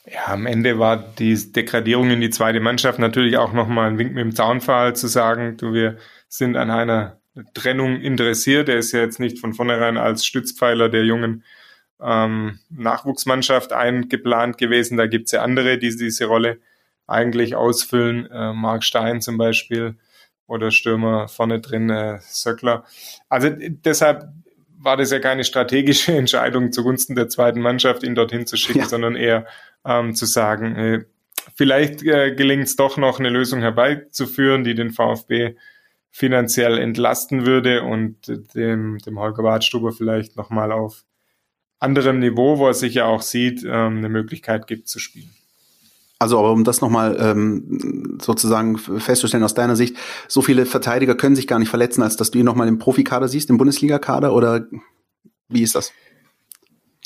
Ja, am Ende war die Degradierung in die zweite Mannschaft natürlich auch nochmal ein Wink mit dem Zaunpfahl zu sagen, du, wir sind an einer Trennung interessiert. Er ist ja jetzt nicht von vornherein als Stützpfeiler der jungen ähm, Nachwuchsmannschaft eingeplant gewesen. Da gibt's ja andere, die diese Rolle eigentlich ausfüllen. Äh, Mark Stein zum Beispiel oder Stürmer vorne drin, äh, Söckler. Also deshalb war das ja keine strategische Entscheidung zugunsten der zweiten Mannschaft, ihn dorthin zu schicken, ja. sondern eher ähm, zu sagen, äh, vielleicht äh, gelingt es doch noch eine Lösung herbeizuführen, die den VfB finanziell entlasten würde und dem, dem Holger Badstuber vielleicht nochmal auf anderem Niveau, wo er sich ja auch sieht, ähm, eine Möglichkeit gibt zu spielen. Also, aber um das nochmal ähm, sozusagen festzustellen aus deiner Sicht, so viele Verteidiger können sich gar nicht verletzen, als dass du ihn nochmal im Profikader siehst, im Bundesligakader oder wie ist das?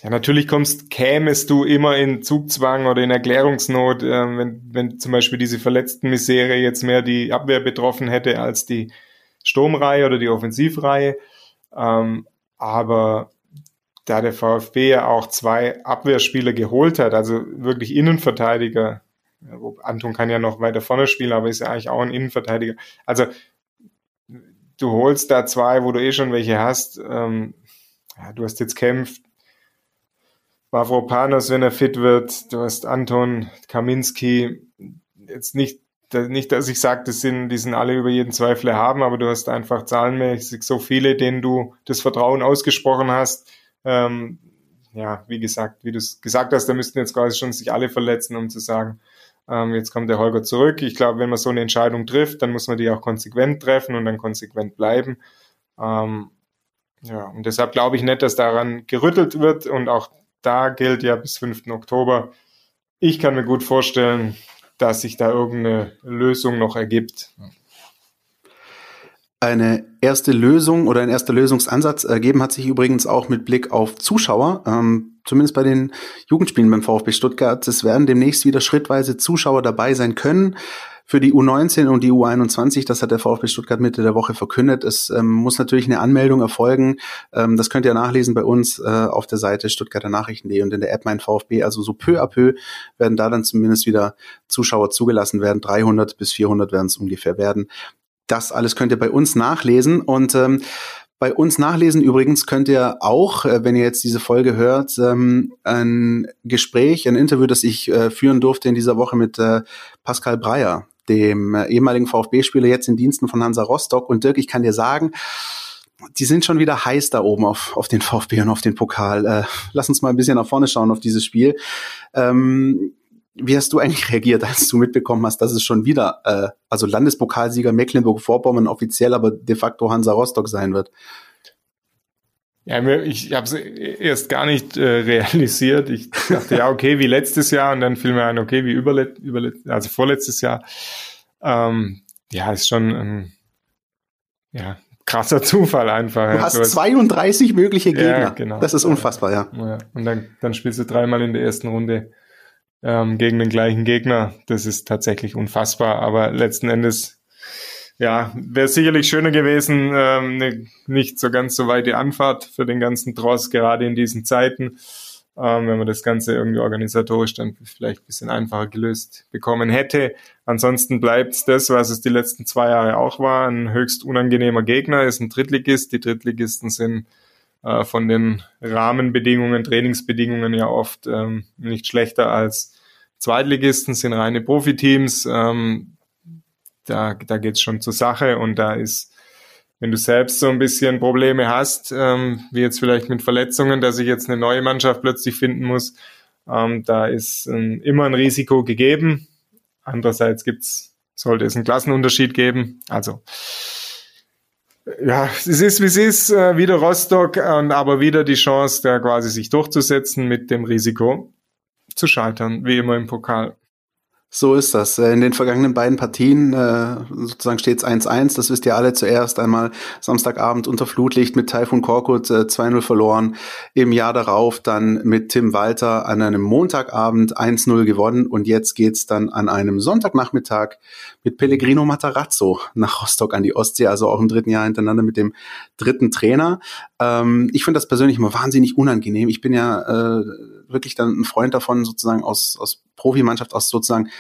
Ja, natürlich kommst, kämest du immer in Zugzwang oder in Erklärungsnot, äh, wenn, wenn zum Beispiel diese verletzten Misere jetzt mehr die Abwehr betroffen hätte als die Sturmreihe oder die Offensivreihe. Ähm, aber da der VfB ja auch zwei Abwehrspieler geholt hat, also wirklich Innenverteidiger, Anton kann ja noch weiter vorne spielen, aber ist ja eigentlich auch ein Innenverteidiger. Also du holst da zwei, wo du eh schon welche hast. Ähm, ja, du hast jetzt kämpft. Mavropanos, wenn er fit wird. Du hast Anton Kaminski. Jetzt nicht, nicht, dass ich sage, das sind, die sind alle über jeden Zweifel haben, aber du hast einfach zahlenmäßig so viele, denen du das Vertrauen ausgesprochen hast. Ähm, ja, wie gesagt, wie du es gesagt hast, da müssten jetzt quasi schon sich alle verletzen, um zu sagen, ähm, jetzt kommt der Holger zurück. Ich glaube, wenn man so eine Entscheidung trifft, dann muss man die auch konsequent treffen und dann konsequent bleiben. Ähm, ja, und deshalb glaube ich nicht, dass daran gerüttelt wird und auch da gilt ja bis 5. Oktober. Ich kann mir gut vorstellen, dass sich da irgendeine Lösung noch ergibt eine erste Lösung oder ein erster Lösungsansatz ergeben hat sich übrigens auch mit Blick auf Zuschauer, ähm, zumindest bei den Jugendspielen beim VfB Stuttgart. Es werden demnächst wieder schrittweise Zuschauer dabei sein können. Für die U19 und die U21, das hat der VfB Stuttgart Mitte der Woche verkündet. Es ähm, muss natürlich eine Anmeldung erfolgen. Ähm, das könnt ihr nachlesen bei uns äh, auf der Seite Stuttgarter Nachrichten.de und in der App Mein VfB. Also so peu à peu werden da dann zumindest wieder Zuschauer zugelassen werden. 300 bis 400 werden es ungefähr werden. Das alles könnt ihr bei uns nachlesen und ähm, bei uns nachlesen übrigens könnt ihr auch, äh, wenn ihr jetzt diese Folge hört, ähm, ein Gespräch, ein Interview, das ich äh, führen durfte in dieser Woche mit äh, Pascal Breyer, dem äh, ehemaligen VfB-Spieler, jetzt in Diensten von Hansa Rostock. Und Dirk, ich kann dir sagen, die sind schon wieder heiß da oben auf, auf den VfB und auf den Pokal. Äh, lass uns mal ein bisschen nach vorne schauen auf dieses Spiel. Ähm, wie hast du eigentlich reagiert, als du mitbekommen hast, dass es schon wieder, äh, also Landespokalsieger Mecklenburg-Vorpommern offiziell, aber de facto Hansa Rostock sein wird? Ja, ich habe es erst gar nicht äh, realisiert. Ich dachte, ja, okay, wie letztes Jahr und dann fiel mir ein, okay, wie überlet, überlet also vorletztes Jahr. Ähm, ja, ist schon ein ja, krasser Zufall einfach. Du hast ja. 32 mögliche Gegner. Ja, genau. Das ist unfassbar, ja. ja. Und dann, dann spielst du dreimal in der ersten Runde ähm, gegen den gleichen Gegner. Das ist tatsächlich unfassbar. Aber letzten Endes ja, wäre sicherlich schöner gewesen, ähm, ne, nicht so ganz so weite Anfahrt für den ganzen Tross, gerade in diesen Zeiten. Ähm, wenn man das Ganze irgendwie organisatorisch dann vielleicht ein bisschen einfacher gelöst bekommen hätte. Ansonsten bleibt das, was es die letzten zwei Jahre auch war, ein höchst unangenehmer Gegner, ist ein Drittligist. Die Drittligisten sind äh, von den Rahmenbedingungen, Trainingsbedingungen ja oft ähm, nicht schlechter als Zweitligisten, sind reine Profiteams. Ähm, da da geht's schon zur Sache und da ist wenn du selbst so ein bisschen Probleme hast, ähm, wie jetzt vielleicht mit Verletzungen, dass ich jetzt eine neue Mannschaft plötzlich finden muss, ähm, da ist ähm, immer ein Risiko gegeben. Andererseits gibt's, sollte es einen Klassenunterschied geben. Also ja, es ist wie es ist, äh, wieder Rostock aber wieder die Chance, da quasi sich durchzusetzen mit dem Risiko zu scheitern, wie immer im Pokal. So ist das. Äh, in den vergangenen beiden Partien äh, sozusagen steht es 1-1. Das wisst ihr alle zuerst. Einmal Samstagabend unter Flutlicht mit Taifun Korkut äh, 2-0 verloren. Im Jahr darauf dann mit Tim Walter an einem Montagabend 1-0 gewonnen. Und jetzt geht's dann an einem Sonntagnachmittag mit Pellegrino Matarazzo nach Rostock an die Ostsee. Also auch im dritten Jahr hintereinander mit dem dritten Trainer. Ähm, ich finde das persönlich immer wahnsinnig unangenehm. Ich bin ja äh, wirklich dann ein Freund davon, sozusagen aus, aus Profimannschaft, aus sozusagen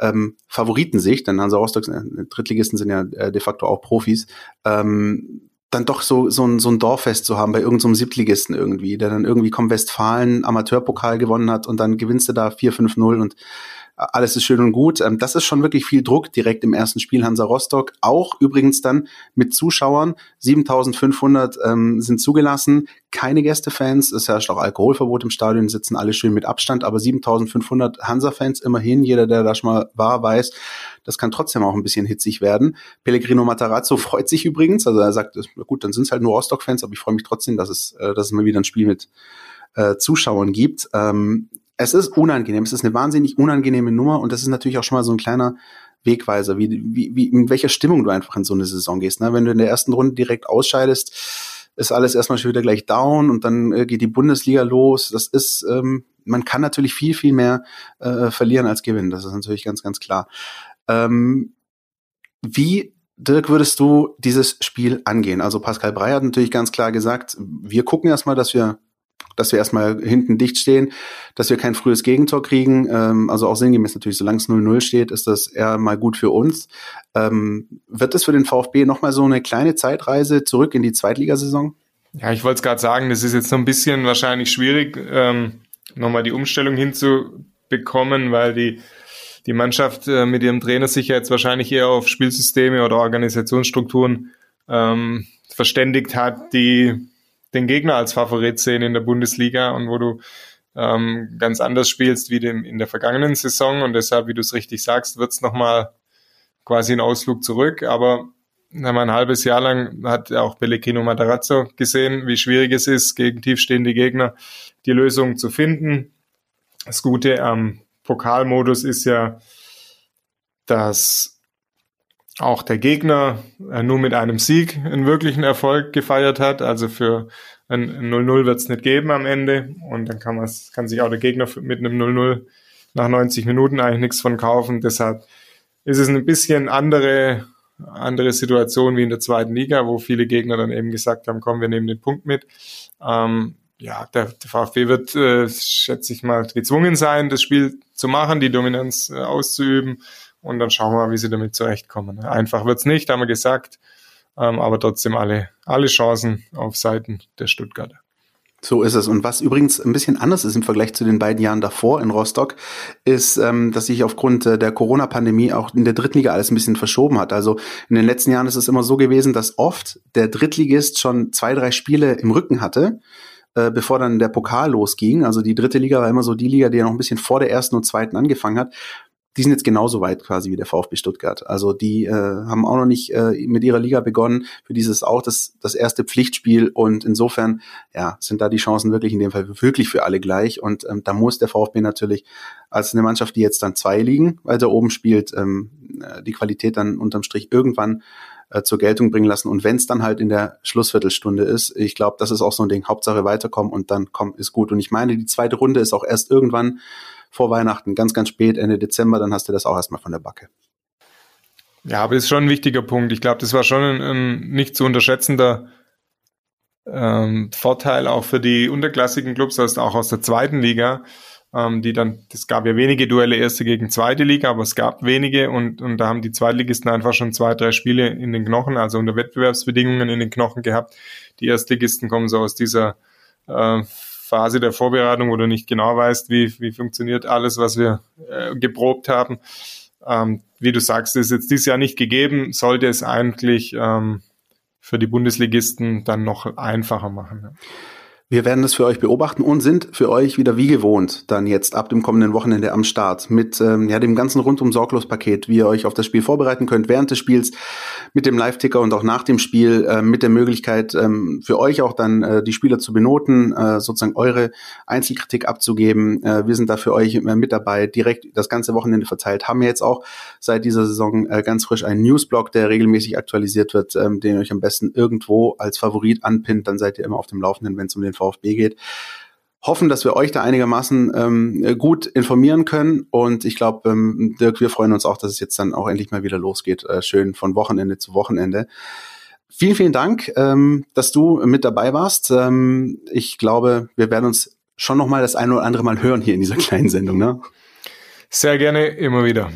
ähm, Favoritensicht, denn Hansa Rostock, äh, Drittligisten sind ja äh, de facto auch Profis, ähm, dann doch so, so, ein, so ein Dorffest zu haben bei irgendeinem so Siebtligisten irgendwie, der dann irgendwie kommt Westfalen Amateurpokal gewonnen hat und dann gewinnst du da 4-5-0 und alles ist schön und gut. Ähm, das ist schon wirklich viel Druck direkt im ersten Spiel Hansa Rostock. Auch übrigens dann mit Zuschauern. 7500 ähm, sind zugelassen. Keine Gästefans. Es herrscht auch Alkoholverbot im Stadion, sitzen alle schön mit Abstand. Aber 7500 Hansa-Fans immerhin. Jeder, der da schon mal war, weiß, das kann trotzdem auch ein bisschen hitzig werden. Pellegrino Matarazzo freut sich übrigens. Also er sagt, gut, dann sind es halt nur Rostock-Fans, aber ich freue mich trotzdem, dass es, äh, dass es mal wieder ein Spiel mit äh, Zuschauern gibt. Ähm, es ist unangenehm, es ist eine wahnsinnig unangenehme Nummer und das ist natürlich auch schon mal so ein kleiner Wegweiser, wie, wie, wie in welcher Stimmung du einfach in so eine Saison gehst. Ne? Wenn du in der ersten Runde direkt ausscheidest, ist alles erstmal schon wieder gleich down und dann äh, geht die Bundesliga los. Das ist, ähm, man kann natürlich viel, viel mehr äh, verlieren als gewinnen. Das ist natürlich ganz, ganz klar. Ähm, wie Dirk, würdest du dieses Spiel angehen? Also Pascal Brey hat natürlich ganz klar gesagt, wir gucken erstmal, dass wir dass wir erstmal hinten dicht stehen, dass wir kein frühes Gegentor kriegen. Ähm, also auch sinngemäß natürlich, solange es 0-0 steht, ist das eher mal gut für uns. Ähm, wird es für den VfB nochmal so eine kleine Zeitreise zurück in die Zweitligasaison? Ja, ich wollte es gerade sagen, das ist jetzt so ein bisschen wahrscheinlich schwierig, ähm, nochmal die Umstellung hinzubekommen, weil die, die Mannschaft äh, mit ihrem Trainer sich ja jetzt wahrscheinlich eher auf Spielsysteme oder Organisationsstrukturen ähm, verständigt hat, die den Gegner als Favorit sehen in der Bundesliga und wo du ähm, ganz anders spielst wie dem, in der vergangenen Saison und deshalb, wie du es richtig sagst, wird es nochmal quasi ein Ausflug zurück, aber ein halbes Jahr lang hat auch Pellegrino Matarazzo gesehen, wie schwierig es ist, gegen tiefstehende Gegner die Lösung zu finden. Das Gute am Pokalmodus ist ja, dass auch der Gegner äh, nur mit einem Sieg einen wirklichen Erfolg gefeiert hat. Also für ein 0-0 wird es nicht geben am Ende. Und dann kann, man kann sich auch der Gegner mit einem 0-0 nach 90 Minuten eigentlich nichts von kaufen. Deshalb ist es ein bisschen andere, andere Situation wie in der zweiten Liga, wo viele Gegner dann eben gesagt haben, komm, wir nehmen den Punkt mit. Ähm, ja, der, der VfB wird, äh, schätze ich mal, gezwungen sein, das Spiel zu machen, die Dominanz äh, auszuüben und dann schauen wir mal, wie sie damit zurechtkommen. Einfach wird's nicht, haben wir gesagt, ähm, aber trotzdem alle, alle Chancen auf Seiten der Stuttgarter. So ist es. Und was übrigens ein bisschen anders ist im Vergleich zu den beiden Jahren davor in Rostock, ist, ähm, dass sich aufgrund äh, der Corona-Pandemie auch in der Drittliga alles ein bisschen verschoben hat. Also in den letzten Jahren ist es immer so gewesen, dass oft der Drittligist schon zwei, drei Spiele im Rücken hatte, äh, bevor dann der Pokal losging. Also die dritte Liga war immer so die Liga, die ja noch ein bisschen vor der ersten und zweiten angefangen hat die sind jetzt genauso weit quasi wie der VfB Stuttgart. Also die äh, haben auch noch nicht äh, mit ihrer Liga begonnen. Für dieses auch das, das erste Pflichtspiel und insofern ja sind da die Chancen wirklich in dem Fall wirklich für alle gleich. Und ähm, da muss der VfB natürlich als eine Mannschaft, die jetzt dann zwei liegen, weil der oben spielt, ähm, äh, die Qualität dann unterm Strich irgendwann äh, zur Geltung bringen lassen. Und wenn es dann halt in der Schlussviertelstunde ist, ich glaube, das ist auch so ein Ding. Hauptsache weiterkommen und dann kommt ist gut. Und ich meine, die zweite Runde ist auch erst irgendwann vor Weihnachten, ganz, ganz spät, Ende Dezember, dann hast du das auch erstmal von der Backe. Ja, aber das ist schon ein wichtiger Punkt. Ich glaube, das war schon ein, ein nicht zu unterschätzender ähm, Vorteil auch für die unterklassigen Clubs, also auch aus der zweiten Liga, ähm, die dann, es gab ja wenige Duelle erste gegen zweite Liga, aber es gab wenige und, und da haben die Zweitligisten einfach schon zwei, drei Spiele in den Knochen, also unter Wettbewerbsbedingungen in den Knochen gehabt. Die Erstligisten kommen so aus dieser äh, Phase der Vorbereitung, wo du nicht genau weißt, wie, wie funktioniert alles, was wir äh, geprobt haben. Ähm, wie du sagst, ist jetzt dieses Jahr nicht gegeben, sollte es eigentlich ähm, für die Bundesligisten dann noch einfacher machen. Ja. Wir werden das für euch beobachten und sind für euch wieder wie gewohnt dann jetzt ab dem kommenden Wochenende am Start mit ähm, ja, dem ganzen rundum sorglos Paket, wie ihr euch auf das Spiel vorbereiten könnt während des Spiels mit dem Live-Ticker und auch nach dem Spiel äh, mit der Möglichkeit ähm, für euch auch dann äh, die Spieler zu benoten, äh, sozusagen eure Einzelkritik abzugeben. Äh, wir sind da für euch mit dabei, direkt das ganze Wochenende verteilt. Haben wir jetzt auch seit dieser Saison äh, ganz frisch einen Newsblog, der regelmäßig aktualisiert wird, ähm, den ihr euch am besten irgendwo als Favorit anpinnt. Dann seid ihr immer auf dem Laufenden, wenn es um den VfB geht. Hoffen, dass wir euch da einigermaßen ähm, gut informieren können. Und ich glaube, ähm, Dirk, wir freuen uns auch, dass es jetzt dann auch endlich mal wieder losgeht. Äh, schön von Wochenende zu Wochenende. Vielen, vielen Dank, ähm, dass du mit dabei warst. Ähm, ich glaube, wir werden uns schon noch mal das eine oder andere Mal hören hier in dieser kleinen Sendung. Ne? Sehr gerne, immer wieder.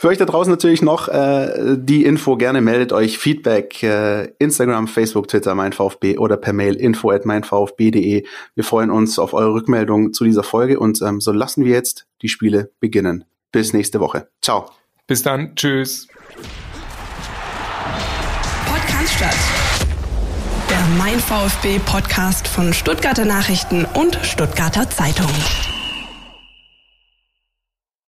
Für euch da draußen natürlich noch äh, die Info. Gerne meldet euch Feedback. Äh, Instagram, Facebook, Twitter, mein VfB oder per Mail info at meinvfb.de. Wir freuen uns auf eure Rückmeldung zu dieser Folge und ähm, so lassen wir jetzt die Spiele beginnen. Bis nächste Woche. Ciao. Bis dann. Tschüss. Podcast statt. Der Mein VfB Podcast von Stuttgarter Nachrichten und Stuttgarter Zeitung.